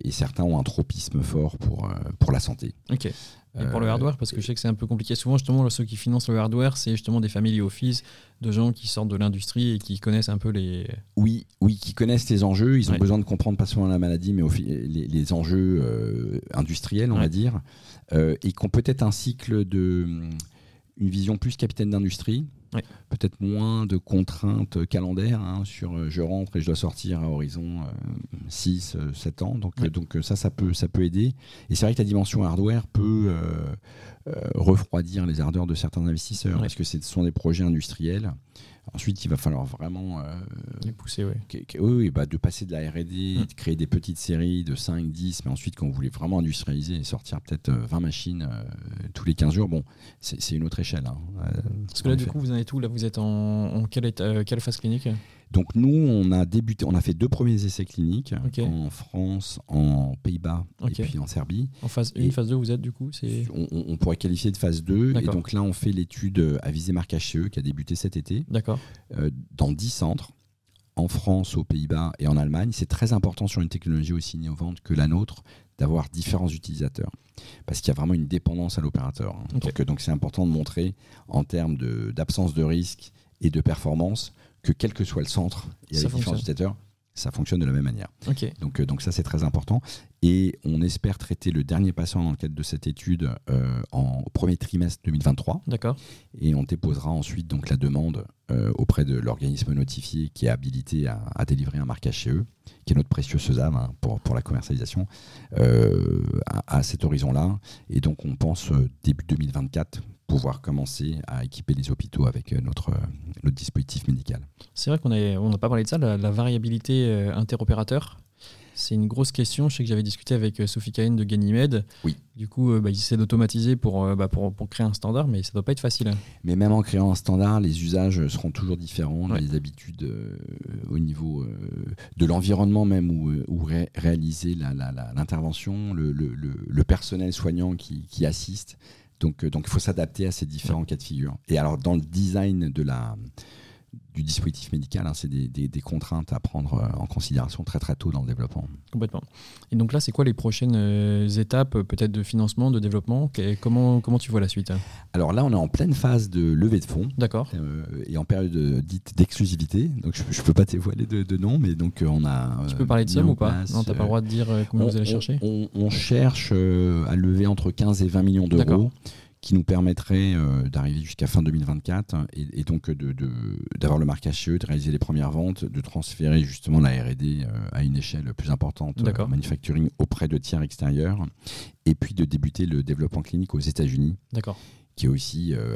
Et certains ont un tropisme fort pour, pour la santé. Ok. Et pour le hardware, parce que je sais que c'est un peu compliqué. Souvent, justement, ceux qui financent le hardware, c'est justement des family office, de gens qui sortent de l'industrie et qui connaissent un peu les. Oui, oui, qui connaissent les enjeux. Ils ont besoin de comprendre pas seulement la maladie, mais les, les enjeux industriels, on va dire, et qui ont peut-être un cycle de une vision plus capitaine d'industrie, peut-être moins de contraintes calendaires hein, sur euh, je rentre et je dois sortir à horizon 6, euh, 7 euh, ans. Donc, donc ça, ça peut, ça peut aider. Et c'est vrai que la dimension hardware peut refroidir les ardeurs de certains investisseurs, parce que ce sont des projets industriels Ensuite, il va falloir vraiment euh, les pousser, oui. oui, bah, de passer de la R&D, mm. de créer des petites séries de 5, 10, mais ensuite, quand vous voulez vraiment industrialiser et sortir peut-être 20 euh, machines euh, tous les 15 jours, bon, c'est une autre échelle. Hein, Parce que là, du coup, vous en êtes où Là, vous êtes en, en quelle, quelle phase clinique? Donc nous, on a débuté, on a fait deux premiers essais cliniques en France, en Pays-Bas et puis en Serbie. En phase 1, phase 2, vous êtes du coup on, on, pourrait qualifier de phase 2. Et donc là, on fait l'étude à visée marque HCE qui a débuté cet été. D'accord. Euh, dans 10 centres, en France, aux Pays-Bas et en Allemagne. C'est très important sur une technologie aussi innovante que la nôtre d'avoir différents utilisateurs. Parce qu'il y a vraiment une dépendance à l'opérateur. Hein. Donc Donc c'est important de montrer en termes d'absence de, de risque et de performance que quel que soit le centre et avec différents utilisateurs, ça fonctionne de la même manière. Donc, euh, donc ça, c'est très important. Et on espère traiter le dernier patient dans le cadre de cette étude euh, en premier trimestre 2023. D'accord. Et on déposera ensuite donc la demande euh, auprès de l'organisme notifié qui est habilité à, délivrer un marquage chez eux, qui est notre précieux sésame hein, pour, pour la commercialisation, à, à, cet horizon-là. Et donc on pense début 2024 pouvoir commencer à équiper les hôpitaux avec euh, notre, euh, notre dispositif médical. C'est vrai qu'on n'a on pas parlé de ça, la, variabilité euh, interopérateur. C'est une grosse question. Je sais que j'avais discuté avec Sophie Cahen de Ganymede. Oui. Du coup, bah, ils essaient d'automatiser pour, bah, pour, pour, créer un standard, mais ça ne doit pas être facile. Mais même en créant un standard, les usages seront toujours différents. Les habitudes au niveau de l'environnement même où, où réaliser l'intervention, le, le, le, personnel soignant qui, qui assiste donc, euh, donc il faut s'adapter à ces différents cas de figure. Et alors, dans le design de la, du dispositif médical, hein, c'est des, des, contraintes à prendre euh, en considération très très tôt dans le développement. Complètement. Et donc là, c'est quoi les prochaines euh, étapes, peut-être de financement, de développement? Comment, comment tu vois la suite Alors là, on est en pleine phase de levée de fonds. D'accord. et en période dite d'exclusivité. Donc je ne peux pas dévoiler de, de, nom, mais donc on a. Tu peux parler de somme ou pas? Non, tu n'as pas le droit de dire comment vous allez chercher? on, on, cherche à lever entre 15 et 20 millions d'euros qui nous permettrait euh, d'arriver jusqu'à fin 2024 et, donc d'avoir de, le marquage CE, de réaliser les premières ventes, de transférer justement la R&D euh, à une échelle plus importante, euh, manufacturing auprès de tiers extérieurs, et puis de débuter le développement clinique aux États-Unis. D'accord qui est aussi euh,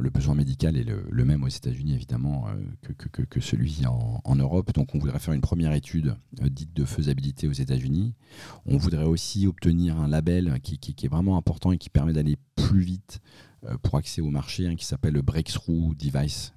le besoin médical est le, même aux États-Unis évidemment euh, que, celui en, Europe. Donc on voudrait faire une première étude euh, dite de faisabilité aux États-Unis. On voudrait aussi obtenir un label qui, est vraiment important et qui permet d'aller plus vite pour accéder au marché, hein, qui s'appelle le Breakthrough Device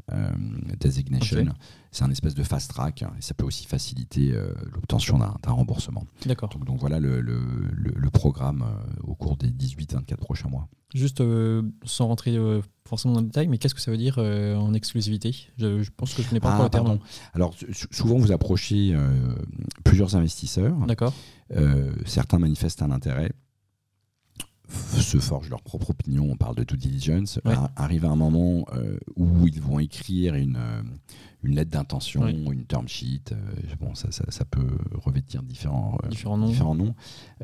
Designation. C'est un espèce de fast track et ça peut aussi faciliter l'obtention d'un remboursement. D'accord. Donc, donc, voilà le, le, le programme au cours des 18-24 prochains mois. Juste euh, sans rentrer euh, forcément dans le détail, mais qu'est-ce que ça veut dire euh, en exclusivité? Je, pense que je connais pas encore le terme. Alors souvent vous approchez plusieurs investisseurs. D'accord. certains manifestent un intérêt se forgent leur propre opinion, on parle de due diligence, arrive à un moment où ils vont écrire une, une lettre d'intention, une term sheet. Euh, bon, ça, ça, peut revêtir différents, euh, différents noms. Différents noms.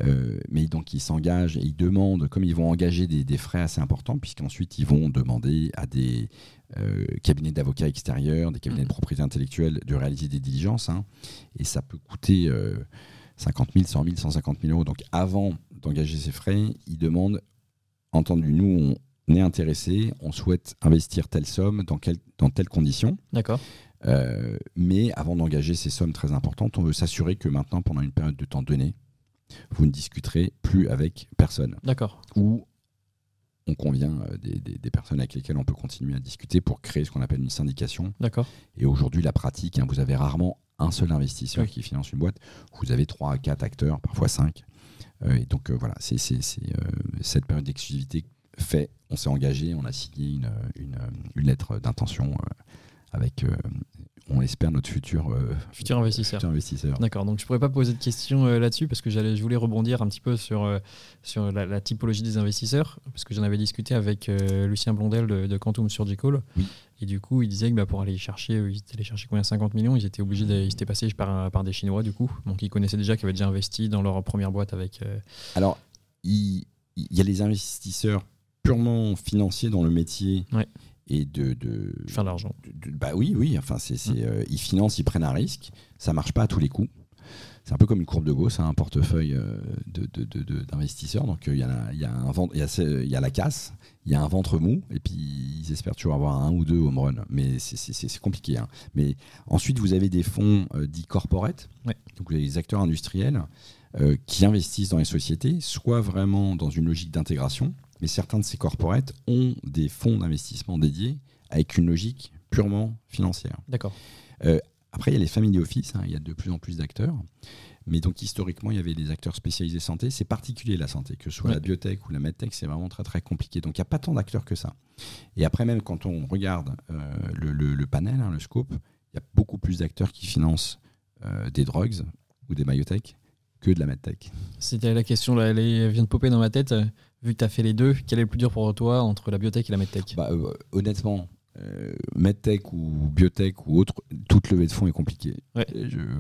Euh, mais donc, ils s'engagent et ils demandent, comme ils vont engager des, frais assez importants, puisqu'ensuite, ils vont demander à des cabinets d'avocats extérieurs, des cabinets de mm. propriété intellectuelle de réaliser des diligences. Hein. et ça peut coûter 50 000, 100 000, 150 000 euros. Donc, avant d'engager ces frais, ils demandent, entendu, nous, on est intéressé, on souhaite investir telle somme dans, quel, dans telles conditions. D'accord. Euh, mais avant d'engager ces sommes très importantes, on veut s'assurer que maintenant, pendant une période de temps donnée, vous ne discuterez plus avec personne. D'accord. Ou on convient euh, des, personnes avec lesquelles on peut continuer à discuter pour créer ce qu'on appelle une syndication. D'accord. Et aujourd'hui, la pratique, hein, vous avez rarement un seul investisseur qui finance une boîte. Vous avez trois à quatre acteurs, parfois cinq. Euh, et donc voilà, c'est cette période d'exclusivité fait. On s'est engagé, on a signé une, lettre d'intention avec, euh, on espère, notre futur, futur investisseur. investisseur. D'accord, donc je ne pourrais pas poser de questions là-dessus parce que je voulais rebondir un petit peu sur, sur la, typologie des investisseurs, parce que j'en avais discuté avec Lucien Blondel de, de Quantum Surgical. Oui. Et du coup, il disait que bah, pour aller chercher, ils étaient allés chercher combien 50 millions, ils étaient obligés, ils étaient passés par, par des Chinois du coup. Donc ils connaissaient déjà, qui avaient déjà investi dans leur première boîte avec. Alors, il, il y a les investisseurs purement financiers dans le métier et de, de faire de l'argent. Bah oui, oui. Enfin, c'est, mm. euh, ils financent, ils prennent un risque. Ça marche pas à tous les coups. C'est un peu comme une courbe de Gauss, hein, un portefeuille euh, d'investisseurs. Donc il y, a, y, a un y, a, y a la casse, il y a un ventre mou, et puis ils espèrent toujours avoir un ou deux home run. Mais c'est compliqué. Hein. Mais ensuite, vous avez des fonds euh, dits corporate, donc les acteurs industriels euh, qui investissent dans les sociétés, soit vraiment dans une logique d'intégration, mais certains de ces corporates ont des fonds d'investissement dédiés avec une logique purement financière. D'accord. Euh, après, il y a les family office, hein, il y a de plus en plus d'acteurs. Mais donc historiquement, il y avait des acteurs spécialisés santé. C'est particulier la santé, que ce soit la biotech ou la medtech, c'est vraiment très très compliqué. Donc il n'y a pas tant d'acteurs que ça. Et après même, quand on regarde euh, le, panel, hein, le scope, il y a beaucoup plus d'acteurs qui financent des drugs ou des biotech que de la medtech. C'était la question, là, elle vient de popper dans ma tête. Vu que tu as fait les deux, quel est le plus dur pour toi entre la biotech et la medtech? Bah, euh, Honnêtement, euh, medtech ou biotech ou autre, toute levée de fonds est compliquée.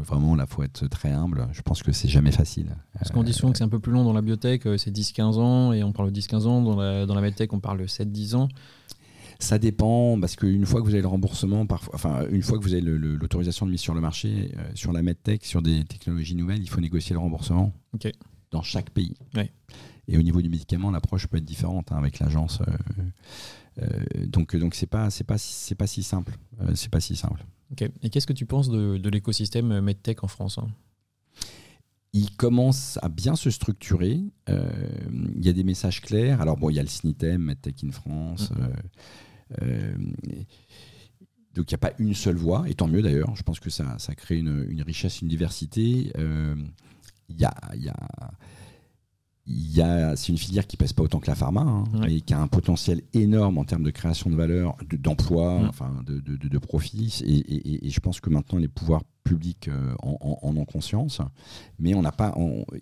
vraiment, là, faut être très humble. Je pense que c'est jamais facile. Parce qu'on dit souvent que c'est un peu plus long dans la biotech, euh, c'est 10-15 ans, et on parle de 10-15 ans. Dans la, dans la medtech, on parle de 7-10 ans. Ça dépend parce qu'une fois que vous avez le remboursement, parfois, enfin une fois que vous avez l'autorisation de mise sur le marché, euh, sur la medtech, sur des technologies nouvelles, il faut négocier le remboursement dans chaque pays. Et au niveau du médicament, l'approche peut être différente hein, avec l'agence. Euh, euh, donc donc c'est pas c'est pas c'est pas si simple. c'est pas si simple. Et qu'est-ce que tu penses de, l'écosystème medtech en France hein? Il commence à bien se structurer. Il y a des messages clairs. Alors, bon, il y a le SNITEM, MedTech in France. Mm. Euh, donc il n'y a pas une seule voie, et tant mieux d'ailleurs. Je pense que ça, ça crée une, richesse, une diversité. Euh, il y a, y a, c'est une filière qui pèse pas autant que la pharma, hein, mais qui a un potentiel énorme en termes de création de valeur, d'emploi, enfin de, de, de, profits. Et, et, je pense que maintenant les pouvoirs publics euh, en, ont conscience, mais on n'a pas,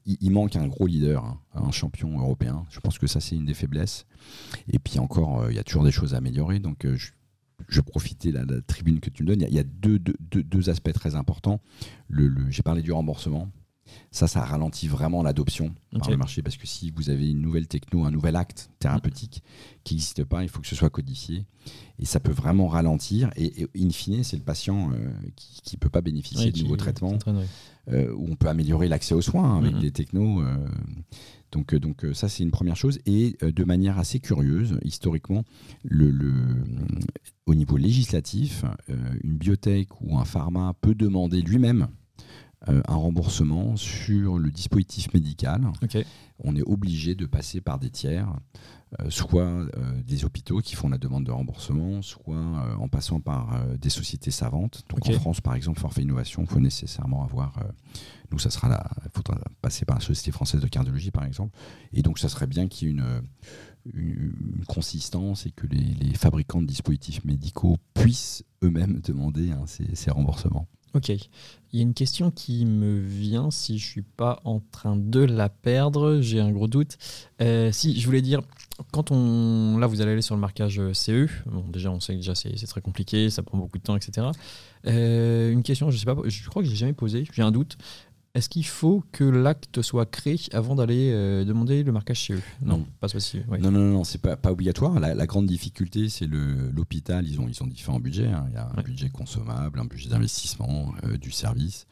il manque un gros leader, hein, un champion européen. Je pense que ça c'est une des faiblesses. Et puis encore, euh, il y a toujours des choses à améliorer. Donc euh, je, je profitais de la, tribune que tu me donnes. Il y a, deux, deux, deux, aspects très importants. Le, J'ai parlé du remboursement. Ça, ça ralentit vraiment l'adoption par le marché parce que si vous avez une nouvelle techno, un nouvel acte thérapeutique qui n'existe pas, il faut que ce soit codifié et ça peut vraiment ralentir. Et, in fine, c'est le patient euh, qui ne peut pas bénéficier de nouveaux traitements euh, où on peut améliorer l'accès aux soins avec mm-hmm. des technos. Euh, donc, donc ça, c'est une première chose. Et de manière assez curieuse, historiquement, le, le au niveau législatif, une biotech ou un pharma peut demander lui-même euh, un remboursement sur le dispositif médical. On est obligé de passer par des tiers, euh, soit euh, des hôpitaux qui font la demande de remboursement, soit en passant par des sociétés savantes. Donc en France, par exemple, Forfait Innovation, il faut nécessairement avoir. nous, ça sera faudra passer par la Société française de cardiologie, par exemple. Et donc, ça serait bien qu'il y ait une une, consistance et que les, fabricants de dispositifs médicaux puissent eux-mêmes demander hein, ces, remboursements. Ok. Il y a une question qui me vient, si je suis pas en train de la perdre, j'ai un gros doute. Euh, si, je voulais dire, quand on. Là, vous allez aller sur le marquage CE. Bon, déjà, on sait que déjà c'est très compliqué, ça prend beaucoup de temps, etc. Euh, une question, je sais pas, je crois que je l'ai jamais posée, j'ai un doute. Est-ce qu'il faut que l'acte soit créé avant d'aller euh, demander le marquage chez eux? Non, pas possible. Non, non, non, c'est pas, pas obligatoire. La, grande difficulté, c'est l'hôpital. Ils ont, ils ont différents budgets. Hein. Il y a un budget consommable, un budget d'investissement, euh, du service.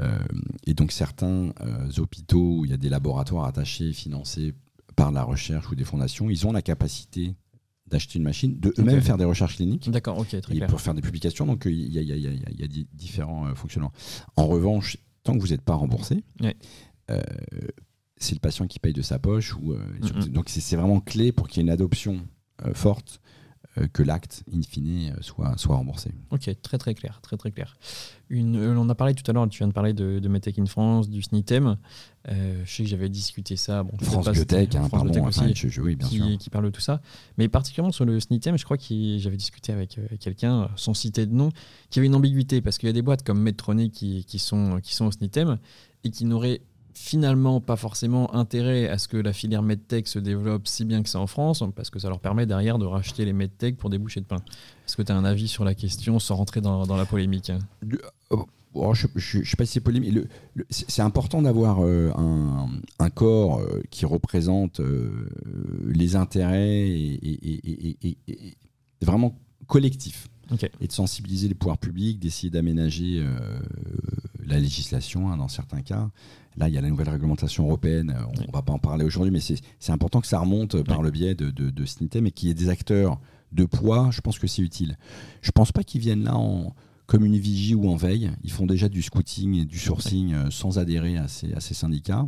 Euh, et donc certains hôpitaux où il y a des laboratoires attachés, financés par la recherche ou des fondations, ils ont la capacité d'acheter une machine, de eux-mêmes faire des recherches cliniques. D'accord, ok, très et pour faire des publications. Donc il y, a différents fonctionnements. En revanche, tant que vous n'êtes pas remboursé, euh, c'est le patient qui paye de sa poche. Ou, euh, Donc c'est vraiment clé pour qu'il y ait une adoption euh, forte que l'acte, in fine, soit, soit remboursé. Ok, très très clair, très très clair. Une, on a parlé tout à l'heure, tu viens de parler de, de Medtech in France, du SNITEM. je sais que j'avais discuté ça. Bon, France Biotech, hein, France pardon, aussi, oui, bien qui, sûr. qui, parle de tout ça. Mais particulièrement sur le SNITEM, je crois que j'avais discuté avec quelqu'un, sans citer de nom, qui avait une ambiguïté, parce qu'il y a des boîtes comme Medtronic qui, qui, sont, qui sont au SNITEM et qui n'auraient finalement pas forcément intérêt à ce que la filière medtech se développe si bien que ça en France, parce que ça leur permet derrière de racheter les medtech pour des bouchées de pain. Est-ce que tu as un avis sur la question sans rentrer dans, la polémique hein euh, oh, Je ne sais pas si c'est polémique. C'est important d'avoir euh, un, corps euh, qui représente les intérêts et, vraiment Et de sensibiliser les pouvoirs publics, d'essayer d'aménager la législation hein, dans certains cas. Là, il y a la nouvelle réglementation européenne, euh, on ne va pas en parler aujourd'hui, mais c'est important que ça remonte par le biais de, de, de SNITEM et qu'il y ait des acteurs de poids, je pense que c'est utile. Je ne pense pas qu'ils viennent là en, comme une vigie ou en veille. Ils font déjà du scouting et du sourcing euh, sans adhérer à ces, à ces syndicats.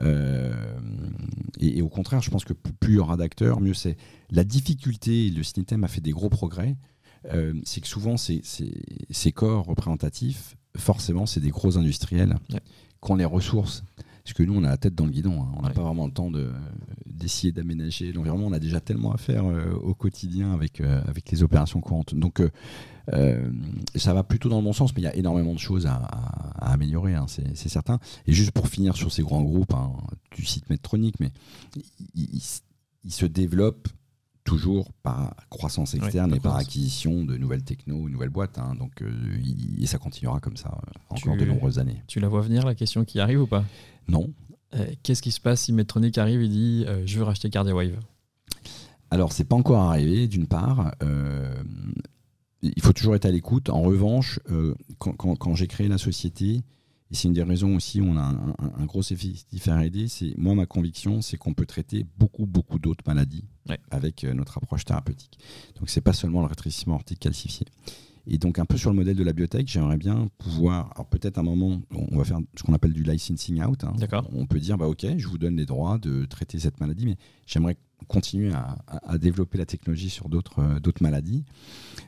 Euh, et, au contraire, je pense que plus il y aura d'acteurs, mieux c'est. La difficulté, le SNITEM a fait des gros progrès, c'est que souvent ces, ces, corps représentatifs, forcément, c'est des gros industriels qu'on les ressources. Parce que nous, on a la tête dans le guidon. Hein. On n'a pas vraiment le temps d'essayer d'aménager l'environnement. On a déjà tellement à faire euh, au quotidien avec, euh, avec les opérations courantes. Donc, euh, ça va plutôt dans le bon sens, mais il y a énormément de choses à, améliorer, hein, c'est certain. Et juste pour finir sur ces grands groupes, hein, du site Medtronic, mais ils se développent toujours par croissance externe et par acquisition de nouvelles techno, nouvelles boîtes. Hein. donc, euh, et ça continuera comme ça euh, encore de nombreuses années. Tu la vois venir, la question qui arrive ou pas? Non. Euh, qu'est-ce qui se passe si Medtronic arrive et dit je veux racheter CardiaWave Alors, c'est pas encore arrivé, d'une part. il faut toujours être à l'écoute. En revanche, quand j'ai créé la société, et c'est une des raisons aussi où on a un, gros effectif R&D. C'est moi ma conviction, c'est qu'on peut traiter beaucoup beaucoup d'autres maladies avec euh, notre approche thérapeutique. Donc c'est pas seulement le rétrécissement aortique calcifié. Et donc un peu sur le modèle de la biotech, j'aimerais bien pouvoir, alors peut-être un moment, on va faire ce qu'on appelle du licensing out. Hein. On peut dire bah ok, je vous donne les droits de traiter cette maladie, mais j'aimerais continuer à, développer la technologie sur d'autres euh, maladies.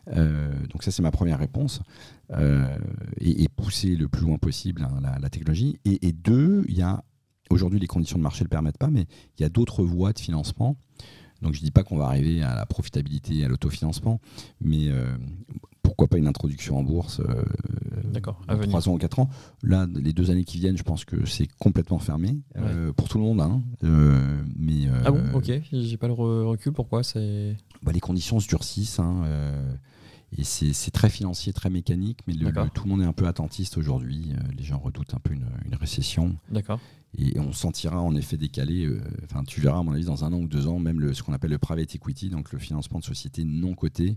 Euh, donc ça, c'est ma première réponse. Euh, et, pousser le plus loin possible hein, la, technologie. Et, deux, il y a aujourd'hui les conditions de marché ne le permettent pas, mais il y a d'autres voies de financement. Donc je ne dis pas qu'on va arriver à la profitabilité à l'autofinancement, mais pourquoi pas une introduction en bourse euh, D'accord, 3 ans ou 4 ans. Là, les deux années qui viennent, je pense que c'est complètement fermé euh, pour tout le monde. Hein. Euh, mais, ah bon, ok, j'ai pas le recul, pourquoi c'est... Bah, les conditions se durcissent. Hein, et c'est très financier, très mécanique, mais tout le monde est un peu attentiste aujourd'hui. les gens redoutent un peu une, une récession. D'accord. Et on sentira en effet décalé. Euh, enfin, tu verras, à mon avis, dans un an ou deux ans, même le, ce qu'on appelle le private equity, donc le financement de sociétés non cotées,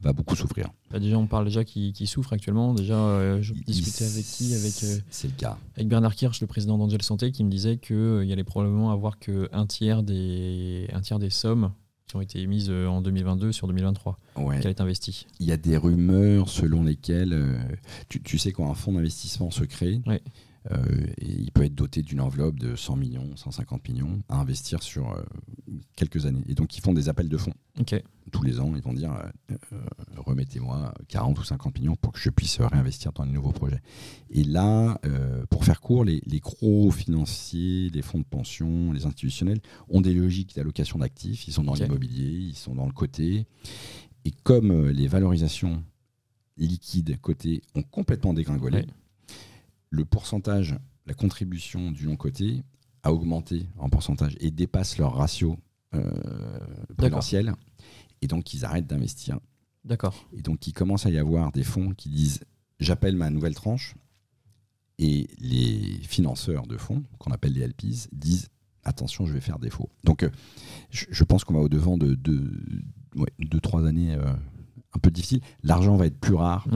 va beaucoup souffrir. Bah déjà, on parle déjà qui, qui souffre actuellement. Déjà, euh, je discutais avec qui Avec, euh, c'est le cas. Avec Bernard Kirsch, le président d'Angel Santé, qui me disait qu'il y allait probablement avoir qu'un tiers, des, un tiers des sommes qui ont été émises en 2022 sur 2023 ouais. qui allaient être investies. Il y a des rumeurs selon lesquelles, tu, tu, sais, quand un fonds d'investissement se crée, euh, il peut être doté d'une enveloppe de 100 millions, 150 millions à investir sur euh, quelques années. Et donc, ils font des appels de fonds. Tous les ans, ils vont dire euh, remettez-moi 40 ou 50 millions pour que je puisse réinvestir dans les nouveaux projets. Et là, pour faire court, les, gros financiers, les fonds de pension, les institutionnels ont des logiques d'allocation d'actifs. Ils sont dans l'immobilier, ils sont dans le côté. Et comme les valorisations liquides côté ont complètement dégringolé, le pourcentage, la contribution du long côté a augmenté en pourcentage et dépasse leur ratio euh, potentiel. Et donc, ils arrêtent d'investir. D'accord. Et donc, il commence à y avoir des fonds qui disent j'appelle ma nouvelle tranche. Et les financeurs de fonds, qu'on appelle les LPs, disent attention, je vais faire défaut. Donc, euh, je, pense qu'on va au-devant de deux, trois années euh, un peu difficiles. L'argent va être plus rare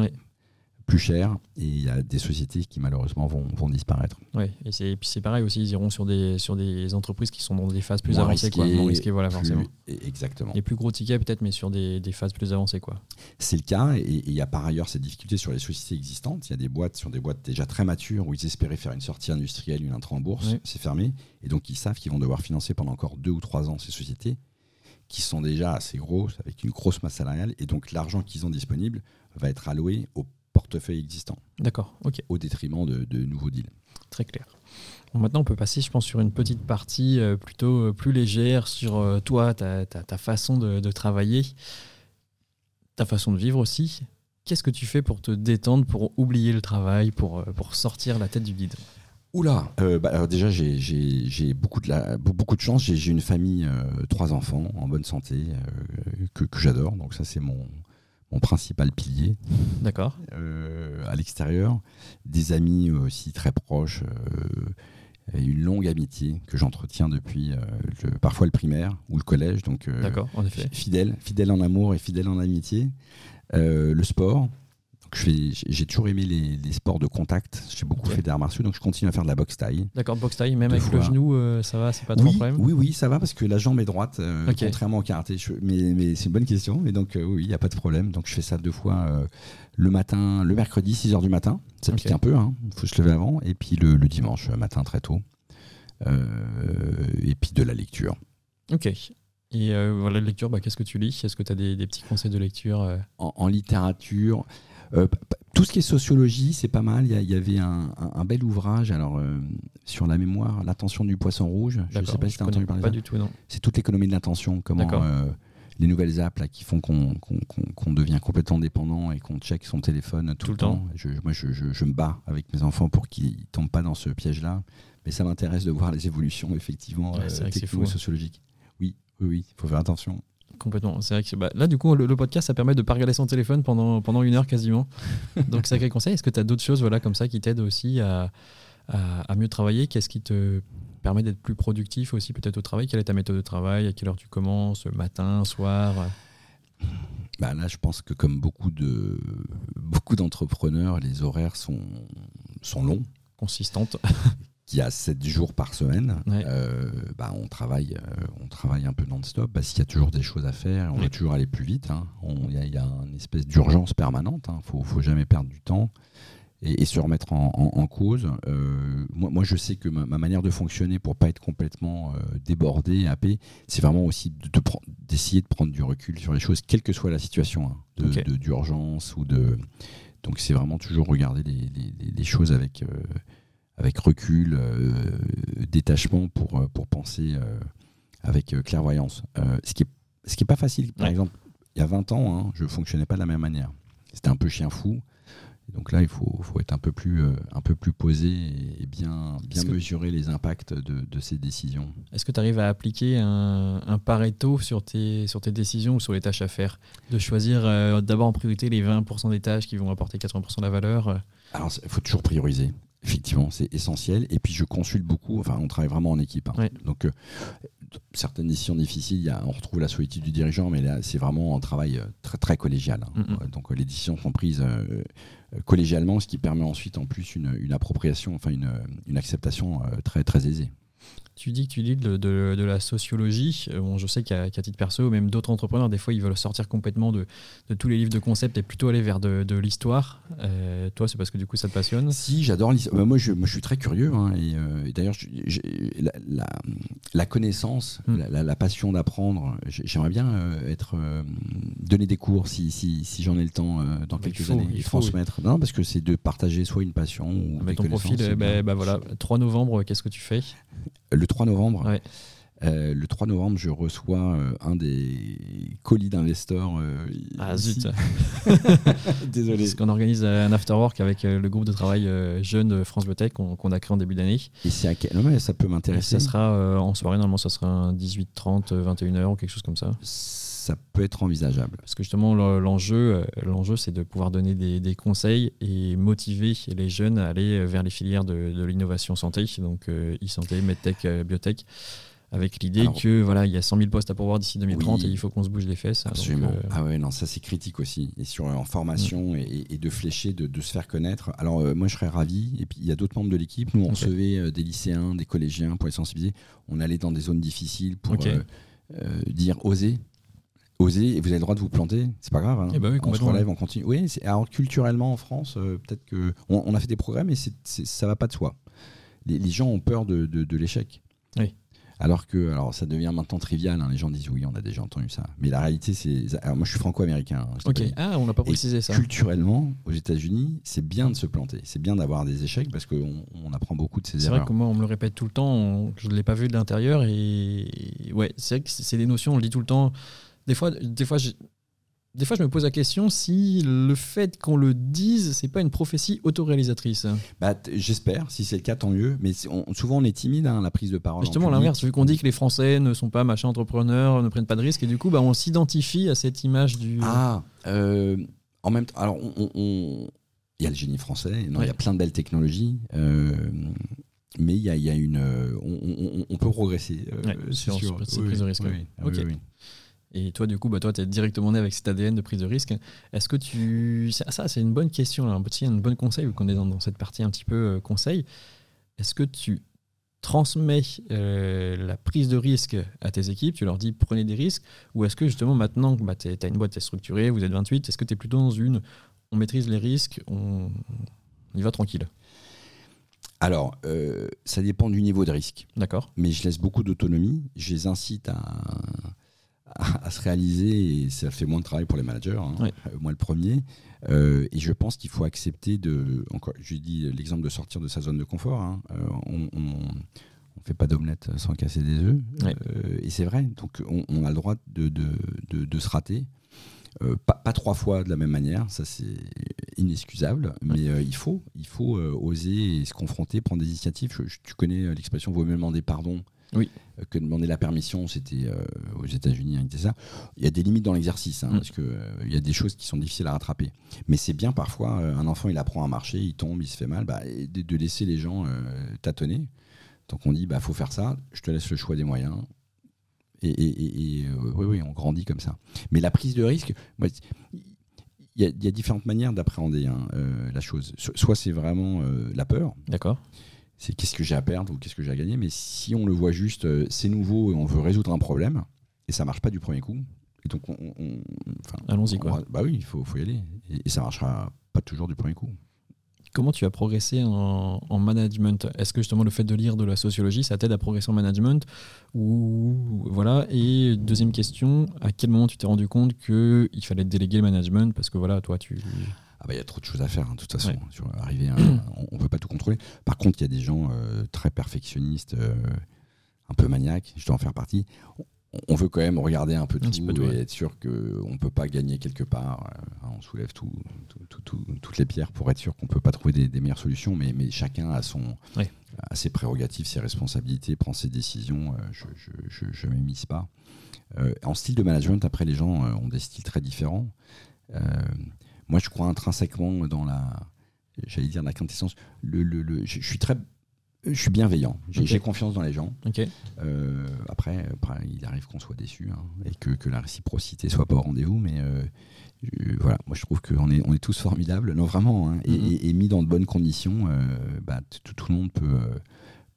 plus cher et il y a des sociétés qui malheureusement vont, vont disparaître. Oui, et, puis c'est pareil aussi, ils iront sur des, sur des entreprises qui sont dans des phases plus avancées, quoi, risquées, voilà, forcément. Exactement. Les plus gros tickets peut-être, mais sur des, des, phases plus avancées. quoi. C'est le cas et il y a par ailleurs cette difficulté sur les sociétés existantes. Il y a des boîtes sur des boîtes déjà très matures où ils espéraient faire une sortie industrielle, une entrée en bourse, c'est fermé et donc ils savent qu'ils vont devoir financer pendant encore deux ou trois ans ces sociétés qui sont déjà assez grosses, avec une grosse masse salariale, et donc l'argent qu'ils ont disponible va être alloué au portefeuille existant. D'accord, ok. Au détriment de, nouveaux deals. Très clair. maintenant, on peut passer, je pense, sur une petite partie euh, plutôt euh, plus légère sur euh, toi, ta, façon de, travailler, ta façon de vivre aussi. Qu'est-ce que tu fais pour te détendre, pour oublier le travail, pour, pour sortir la tête du guide? Oula, bah, alors déjà j'ai beaucoup de beaucoup de chance. J'ai une famille, trois enfants en bonne santé que, que j'adore. Donc ça c'est mon mon principal pilier. D'accord. Euh, à l'extérieur, des amis aussi très proches, euh, et une longue amitié que j'entretiens depuis euh, parfois le primaire ou le collège. Donc, D'accord, en effet. Fidèle, fidèle en amour et fidèle en amitié. le sport, j'ai toujours aimé les, sports de contact. J'ai beaucoup fait d'arts martiaux, donc je continue à faire de la boxe taille. D'accord, boxe taille, même avec le genou, euh, ça va, c'est pas trop oui, problème Oui, oui, ça va parce que la jambe est droite, euh, contrairement au karaté. mais, mais c'est une bonne question, et donc euh, oui, il n'y a pas de problème. Donc je fais ça deux fois le matin, le mercredi, 6h du matin. Ça pique un peu, il hein. faut se lever avant, et puis le, dimanche matin très tôt. et puis de la lecture. Ok. Et voilà, la lecture, bah, qu'est-ce que tu lis? Est-ce que tu as des, petits conseils de lecture en, littérature, tout ce qui est sociologie, c'est pas mal. Il y, avait un, bel ouvrage alors, euh, sur la mémoire, l'attention du poisson rouge. Je ne sais pas si tu as entendu parler Pas du tout, non. C'est toute l'économie de l'attention, comment euh, les nouvelles apps là, qui font qu'on devient complètement dépendant et qu'on check son téléphone tout, le temps. Je, moi, je, je, me bats avec mes enfants pour qu'ils ne tombent pas dans ce piège-là. Mais ça m'intéresse de voir les évolutions, effectivement, technico-sociologiques. Oui, oui, oui, il faut faire attention. Complètement. C'est vrai que bah, là, du coup, le, podcast, ça permet de ne pas regarder son téléphone pendant, pendant une heure quasiment. [laughs] Donc, sacré conseil. Est-ce que tu as d'autres choses voilà, comme ça qui t'aident aussi à, à, mieux travailler? Qu'est-ce qui te permet d'être plus productif aussi peut-être au travail? Quelle est ta méthode de travail? À quelle heure tu commences? Matin, soir? Bah là, je pense que comme beaucoup de beaucoup d'entrepreneurs, les horaires sont, sont longs. Consistantes. [laughs] qui a 7 jours par semaine, euh, bah, on, travaille, euh, on travaille un peu non-stop parce qu'il y a toujours des choses à faire, on va toujours aller plus vite. Hein. Il y, a une espèce d'urgence permanente, il hein. ne faut, jamais perdre du temps et, se remettre en, cause. Euh, moi, moi, je sais que ma, manière de fonctionner pour pas être complètement débordé, happé, c'est vraiment aussi d'essayer de, de, prendre du recul sur les choses, quelle que soit la situation, hein, d'urgence ou de... Donc c'est vraiment toujours regarder les, les, les choses avec avec recul, euh, détachement pour, euh, pour penser euh, avec clairvoyance. ce qui n'est ce qui est pas facile. Par exemple, il y a 20 ans, hein, je ne fonctionnais pas de la même manière. C'était un peu chien fou. donc là, il faut, faut, être un peu plus, un peu plus posé et bien, bien mesurer les impacts de, de ces décisions. Est-ce que tu arrives à appliquer un, un, Pareto sur tes, sur tes décisions ou sur les tâches à faire? De choisir d'abord en priorité les 20% des tâches qui vont apporter 80% de la valeur Alors, il faut toujours prioriser. Effectivement, c'est essentiel. Et puis je consulte beaucoup. Enfin, on travaille vraiment en équipe. Hein. Donc, euh, certaines décisions difficiles, y a, on retrouve la solitude du dirigeant, mais là, c'est vraiment un travail euh, très, très collégial. Hein. Mm. Donc, les décisions sont prises euh, collégialement, ce qui permet ensuite, en plus, une, une appropriation, enfin, une, une acceptation très, très aisée. Tu dis que tu lis de, de, la sociologie. Euh, bon, je sais qu'à titre perso, même d'autres entrepreneurs, des fois, ils veulent sortir complètement de, de, tous les livres de concept et plutôt aller vers de, l'histoire. Euh, toi, c'est parce que du coup, ça te passionne? Si, j'adore l'histoire. Bah, moi, je, moi, je suis très curieux. Hein, euh, et, d'ailleurs, la, la, connaissance, hmm. la, passion d'apprendre, j'aimerais bien être donner des cours si, si, si j'en ai le temps dans quelques années et transmettre. Non, parce que c'est de partager soit une passion ou ton profil, bah, bah, voilà, 3 novembre, qu'est-ce que tu fais? Le 3 novembre. Euh, le 3 novembre, je reçois euh, un des colis d'investors. Euh, ah zut [laughs] Désolé. Parce qu'on organise un afterwork avec le groupe de travail jeune France Biotech qu'on a créé en début d'année. Et c'est à quel... moment ça peut m'intéresser. Ça sera en soirée, normalement, ça sera un 18, 30, 21h ou quelque chose comme ça. Ça peut être envisageable. Parce que justement, l'enjeu, l'enjeu c'est de pouvoir donner des, conseils et motiver les jeunes à aller vers les filières de, de l'innovation santé, donc e-santé, medtech, biotech avec l'idée que voilà, il y a 100 000 postes à pourvoir d'ici 2030 et il faut qu'on se bouge les fesses. Absolument. Euh, ah ouais, non, ça c'est critique aussi. Et sur en formation mm. et, de flécher, de, se faire connaître. Alors euh, moi je serais ravi. Et puis il y a d'autres membres de l'équipe. Nous on recevait euh, des lycéens, des collégiens pour les sensibiliser. On allait dans des zones difficiles pour dire oser. Oser et vous avez le droit de vous planter, c'est pas grave. Hein. Eh ben on se relève, on continue. Oui, alors culturellement en France, peut-être que on, a fait des progrès, mais ça va pas de soi. Les, gens ont peur de, de l'échec. Oui. Alors que alors ça devient maintenant trivial. Hein. les gens disent oui, on a déjà entendu ça. Mais la réalité, c'est. moi, je suis franco-américain. Hein, ok. Ah, on n'a pas précisé ça. Culturellement, aux États-Unis, c'est bien de se planter. C'est bien d'avoir des échecs parce qu'on on apprend beaucoup de ces erreurs. C'est vrai que moi, on me le répète tout le temps. je ne l'ai pas vu de l'intérieur. Et ouais, c'est vrai que c'est des notions, on le dit tout le temps. Des fois, des fois des fois, je me pose la question si le fait qu'on le dise, c'est pas une prophétie autoréalisatrice. Bah, J'espère, si c'est le cas, tant mieux. Mais souvent, on est timide à hein, la prise de parole. Justement, l'inverse, vu qu'on dit que les Français ne sont pas machin entrepreneurs, ne prennent pas de risques, et du coup, bah, on s'identifie à cette image du. Ah, euh, en même temps, alors, on, il y a le génie français, il y a plein de belles technologies. Euh, mais il y a, une, on, peut progresser euh, sur, cette prise de risque. Oui, oui, et toi, du coup, bah, toi, tu es directement né avec cet ADN de prise de risque. Est-ce que tu. Ça, c'est une bonne question, un petit, un bon conseil, vu qu'on est dans, cette partie un petit peu euh, conseil. Est-ce que tu transmets euh, la prise de risque à tes équipes, tu leur dis prenez des risques, ou est-ce que justement maintenant que bah, tu as une boîte, tu es structurée, vous êtes 28, est-ce que tu es plutôt dans une on maîtrise les risques, on, y va tranquille? Alors, euh, ça dépend du niveau de risque. D'accord. Mais je laisse beaucoup d'autonomie. Je les incite à, à, se réaliser et ça fait moins de travail pour les managers, hein. euh, moi le premier. Euh, et je pense qu'il faut accepter de. Encore, je dis l'exemple de sortir de sa zone de confort. Hein. Euh, on, on fait pas d'omelette sans casser des œufs. et c'est vrai. Donc on, a le droit de, de, de, se rater. pas, pas, trois fois de la même manière, ça c'est inexcusable, mais il faut, il faut oser se confronter, prendre des initiatives. tu connais l'expression vaut mieux demander pardon oui. Euh, que demander la permission, c'était euh, aux États-Unis, hein, ça. Il y a des limites dans l'exercice, hein, mm. parce qu'il euh, il y a des choses qui sont difficiles à rattraper. Mais c'est bien parfois, un enfant, il apprend à marcher, il tombe, il se fait mal, bah, de, laisser les gens tâtonner. Donc on dit, bah faut faire ça, je te laisse le choix des moyens. Et, oui, oui, on grandit comme ça. Mais la prise de risque, il y, a différentes manières d'appréhender hein, la chose. Soit c'est vraiment la peur. D'accord c'est qu'est-ce que j'ai à perdre ou qu'est-ce que j'ai à gagner. Mais si on le voit juste, euh, c'est nouveau et on veut résoudre un problème, et ça marche pas du premier coup, et donc on, allons-y quoi. bah oui, il faut, faut, y aller, et, et, ça marchera pas toujours du premier coup. Comment tu as progressé en, management? Est-ce que justement le fait de lire de la sociologie, ça t'aide à progresser en management? Ou voilà Et deuxième question, à quel moment tu t'es rendu compte qu'il fallait déléguer le management? Parce que voilà, toi tu bah il y a trop de choses à faire hein, de toute façon. Sur arriver, [clears throat] on, ne peut pas tout contrôler. Par contre, il y a des gens euh, très perfectionnistes, euh, un peu maniaques. Je dois en faire partie. On, veut quand même regarder un peu tout et être sûr qu'on ne peut pas gagner quelque part. Euh, on soulève tout, toutes les pierres pour être sûr qu'on ne peut pas trouver des, meilleures solutions. Mais, mais, chacun a, son, a ses prérogatives, ses responsabilités, prend ses décisions. je ne m'émisse pas. en style de management, après, les gens ont des styles très différents. Moi, je crois intrinsèquement dans la, j'allais dire la quintessence. Le, le, je, suis très, je suis bienveillant. J'ai confiance dans les gens. Euh, après, il arrive qu'on soit déçu hein, et que, que, la réciprocité soit pas au rendez-vous, mais euh, voilà, moi je trouve qu'on est, on est tous formidables, non vraiment, hein, mm-hmm. et, mis dans de bonnes conditions, euh, bah, tout, le monde peut,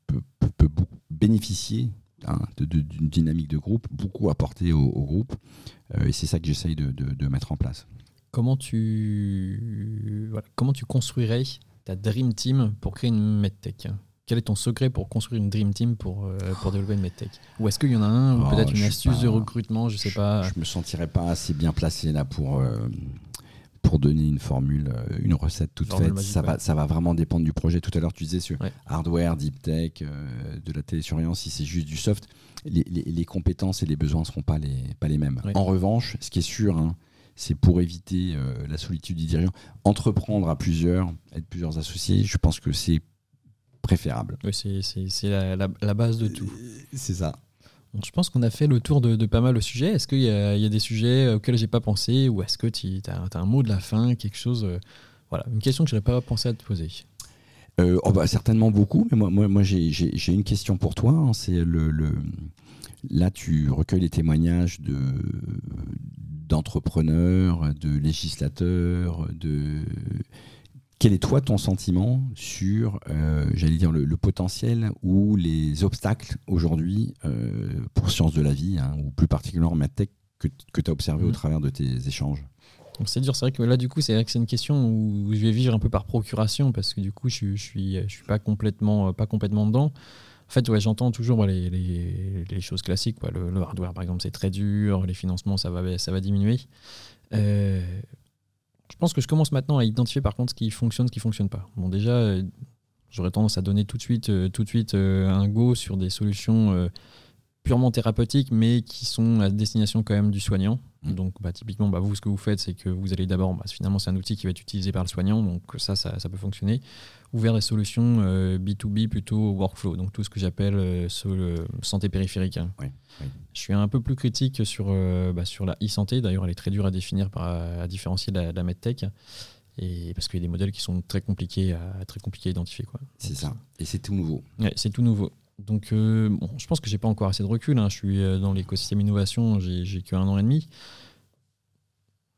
peut, peut, bénéficier hein, d'une dynamique de groupe, beaucoup apporter au, groupe, et c'est ça que j'essaye de, de mettre en place. Comment tu, comment tu construirais ta Dream Team pour créer une MedTech Quel est ton secret pour construire une Dream Team pour, euh, pour développer une MedTech Ou est-ce qu'il y en a un, ou oh, peut-être une astuce de recrutement, je sais pas Je me sentirais pas assez bien placé là pour, euh, pour donner une formule, euh, une recette toute faite. ça, va, ça va vraiment dépendre du projet. Tout à l'heure, tu disais sur hardware, deep tech, de la télésurveillance, si c'est juste du soft, les, les, compétences et les besoins ne seront pas les, pas les mêmes. En revanche, ce qui est sûr, hein, c'est pour éviter euh, la solitude du dirigeant. Entreprendre à plusieurs, être plusieurs associés, je pense que c'est préférable. Oui, c'est la, la, base de tout. Euh, c'est ça. je pense qu'on a fait le tour de, pas mal de sujets. Est-ce qu'il y, y, a des sujets auxquels j'ai pas pensé ou est-ce que tu as, un mot de la fin, quelque chose euh, Voilà, une question que je n'aurais pas pensé à te poser? oh bah, certainement beaucoup, mais moi, moi, moi j'ai une question pour toi. Hein. c'est le, le, là, tu recueilles les témoignages de, d'entrepreneurs, de législateurs, de quel est toi ton sentiment sur, euh, j'allais dire, le, potentiel ou les obstacles aujourd'hui euh, pour sciences de la vie, hein, ou plus particulièrement en MedTech, que, que tu as observé au mmh. travers de tes échanges? C'est dur, c'est vrai que là du coup c'est vrai que c'est une question où je vais vivre un peu par procuration parce que du coup je, je suis je suis pas complètement pas complètement dedans. En fait, ouais, j'entends toujours les, choses classiques. Le, hardware, par exemple, c'est très dur, les financements, ça va, ça va diminuer. Euh, je pense que je commence maintenant à identifier par contre ce qui fonctionne, ce qui fonctionne pas. Bon, déjà, euh, j'aurais tendance à donner tout de suite, euh, tout de suite un go sur des solutions purement thérapeutiques, mais qui sont à destination quand même du soignant. Mm. Donc, bah, typiquement, bah, vous, ce que vous faites, c'est que vous allez d'abord, bah, finalement, c'est un outil qui va être utilisé par le soignant, donc ça, ça, peut fonctionner. Ou vers des solutions B2B euh, plutôt workflow, donc tout ce que j'appelle euh, santé périphérique. Hein. Je suis un peu plus critique sur, euh, bah, sur la e-santé, d'ailleurs, elle est très dure à définir, par, à différencier de la, la medtech. Et parce qu'il y a des modèles qui sont très compliqués à, très compliqués à identifier. C'est ça. Et c'est tout nouveau. c'est tout nouveau. Donc, euh, bon, je pense que j'ai pas encore assez de recul. Hein. Je suis euh, dans l'écosystème innovation, j'ai qu'un an et demi.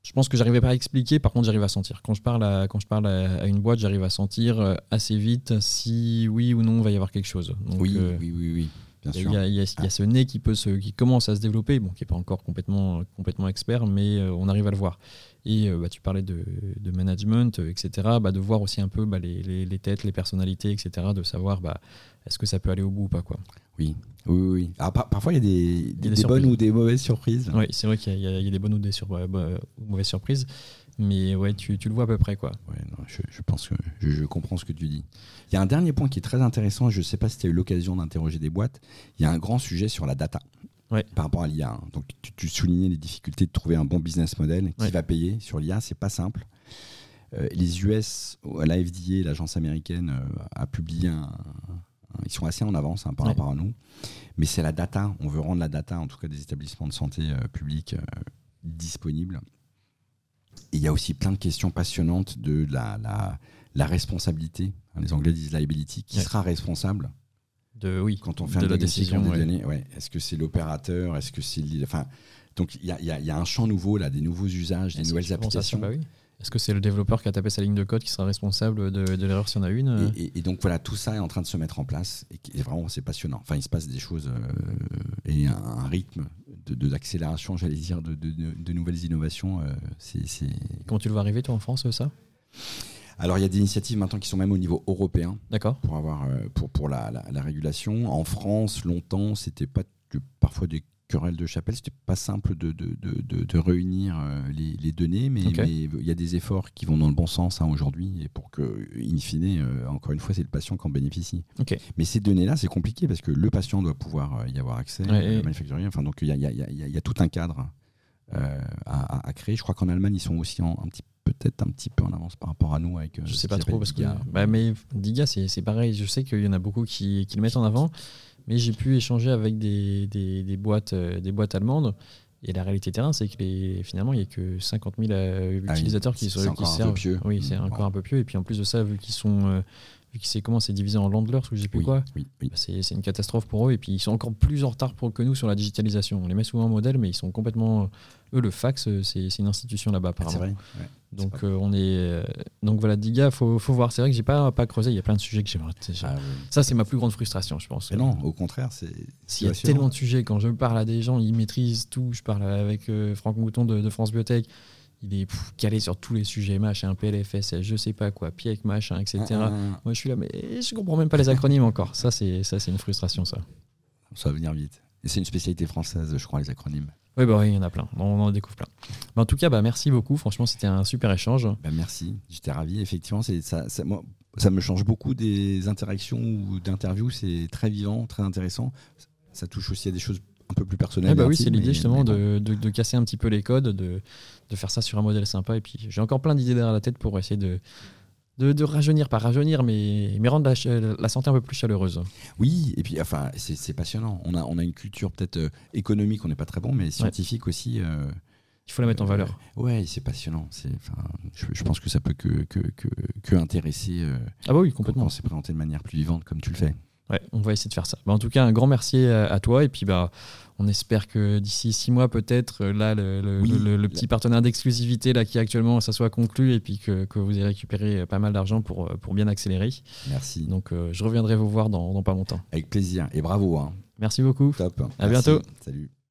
Je pense que j'arrivais pas à expliquer, par contre, j'arrive à sentir. Quand je parle à, quand je parle à, une boîte, j'arrive à sentir euh, assez vite si oui ou non il va y avoir quelque chose. oui, oui, oui, oui. Il y, a, y, a, ce nez qui, peut se, qui commence à se développer, bon, qui n'est pas encore complètement, complètement expert, mais on arrive à le voir. Et bah, tu parlais de, de management, etc. Bah, de voir aussi un peu bah, les, les, les, têtes, les personnalités, etc. De savoir est-ce que ça peut aller au bout ou pas quoi Oui, oui, oui. parfois, il y a des, bonnes ou des mauvaises surprises. Oui, c'est vrai qu'il y, a des bonnes ou des euh, mauvaises surprises. Mais ouais, tu, tu, le vois à peu près. quoi. Ouais, je, pense que je, comprends ce que tu dis. Il y a un dernier point qui est très intéressant. Je ne sais pas si tu as eu l'occasion d'interroger des boîtes. Il y a un grand sujet sur la data. Ouais. par rapport à l'IA. Hein. Donc, tu, soulignais les difficultés de trouver un bon business model qui va payer sur l'IA. C'est pas simple. Euh, les US, la FDA, l'agence américaine, euh, a publié un, ils sont assez en avance hein, par rapport à nous. Mais c'est la data. On veut rendre la data, en tout cas des établissements de santé euh, publics, euh, disponible. Et il y a aussi plein de questions passionnantes de la, la, responsabilité. Les Anglais disent liability. Qui sera responsable de, oui, quand on fait de la décision des données ouais. Est-ce que c'est l'opérateur? Est-ce que c'est enfin, donc il y a, y a, un champ nouveau là, des nouveaux usages, des nouvelles applications. Bah oui. Est-ce que c'est le développeur qui a tapé sa ligne de code qui sera responsable de, l'erreur s'il y en a une et, donc voilà, tout ça est en train de se mettre en place et, vraiment c'est passionnant. Enfin, il se passe des choses euh, et un, rythme d'accélération, de, j'allais dire, de, nouvelles innovations. Euh, c'est, Comment tu le vois arriver toi en France ça? Alors il y a des initiatives maintenant qui sont même au niveau européen. D'accord. Pour avoir euh, pour, pour la, régulation. En France, longtemps, c'était pas parfois des querelle de chapelle, c'était pas simple de, de, de, de réunir euh, les, les, données, mais il y a des efforts qui vont dans le bon sens hein, aujourd'hui, et pour que, in fine, euh, encore une fois, c'est le patient qui en bénéficie. Mais ces données-là, c'est compliqué parce que le patient doit pouvoir y avoir accès, le manufacturier, enfin, donc il y a, y, a, y a, tout un cadre à, à, créer. Je crois qu'en Allemagne, ils sont aussi en, un petit peut-être un petit peu en avance par rapport à nous avec je sais pas trop parce que bah, mais Diga c'est pareil je sais qu'il y en a beaucoup qui, qui le mettent en avant mais j'ai pu échanger avec des, des, boîtes, euh, des boîtes allemandes. Et la réalité terrain, c'est que les, finalement, il n'y a que 50 000 euh, ah utilisateurs qui, sont, qui servent. Oui, c'est mmh, encore un peu pieux. Et puis en plus de ça, vu qu'ils sont. Euh, vu que c'est comment c'est divisé en landlers ou je sais plus quoi, bah, c'est une catastrophe pour eux. Et puis ils sont encore plus en retard pour, que nous sur la digitalisation. On les met souvent en modèle, mais ils sont complètement eux, le fax, euh, c'est une institution là-bas, apparemment. C'est vrai. donc, euh, on est. Euh, donc voilà, Diga, faut, faut voir. C'est vrai que j'ai pas, pas creusé. Il y a plein de sujets que j'ai. Ah ça, c'est ma plus grande frustration, je pense. Mais non, au contraire, c'est. S'il y a tellement de sujets, quand je parle à des gens, ils maîtrisent tout. Je parle avec Franck Mouton de, France Biotech il est calé sur tous les sujets, machin, PLFSS, je sais pas quoi, PIEC, machin, etc. Ah, ah, Moi, je suis là, mais je comprends même pas les acronymes encore. Ça, c'est ça, c'est une frustration, ça. Ça va venir vite. Et c'est une spécialité française, je crois, les acronymes. Oui, bah il y en a plein. On en découvre plein. En tout cas, bah, merci beaucoup. Franchement, c'était un super échange. Bah, merci. J'étais ravi. Effectivement, ça, ça, moi, ça me change beaucoup des interactions ou d'interviews. C'est très vivant, très intéressant. Ça touche aussi à des choses un peu plus personnelles. bah oui, c'est l'idée justement de, de, casser un petit peu les codes, de, de faire ça sur un modèle sympa. Et puis, j'ai encore plein d'idées derrière la tête pour essayer de de, rajeunir, pas rajeunir, mais, mais rendre la, santé un peu plus chaleureuse. Oui, et puis enfin, c'est passionnant. On a, on a une culture peut-être euh, économique, on n'est pas très bon, mais scientifique aussi. Euh, il faut la mettre en valeur. Euh, ouais, c'est passionnant. Je, je, pense que ça peut que, que, que, intéresser. ah bah oui, complètement. Quand c'est présenté de manière plus vivante, comme tu le fais. Ouais, on va essayer de faire ça. Bah, en tout cas, un grand merci à, toi. Et puis, bah, on espère que d'ici six mois, peut-être, euh, là, le, petit partenaire d'exclusivité là, qui est actuellement, ça soit conclu et puis que, vous ayez récupéré pas mal d'argent pour, euh, pour bien accélérer. Merci. Donc, euh, je reviendrai vous voir dans, pas longtemps. Avec plaisir. Et bravo. Hein. Merci beaucoup. Top. À bientôt. Salut.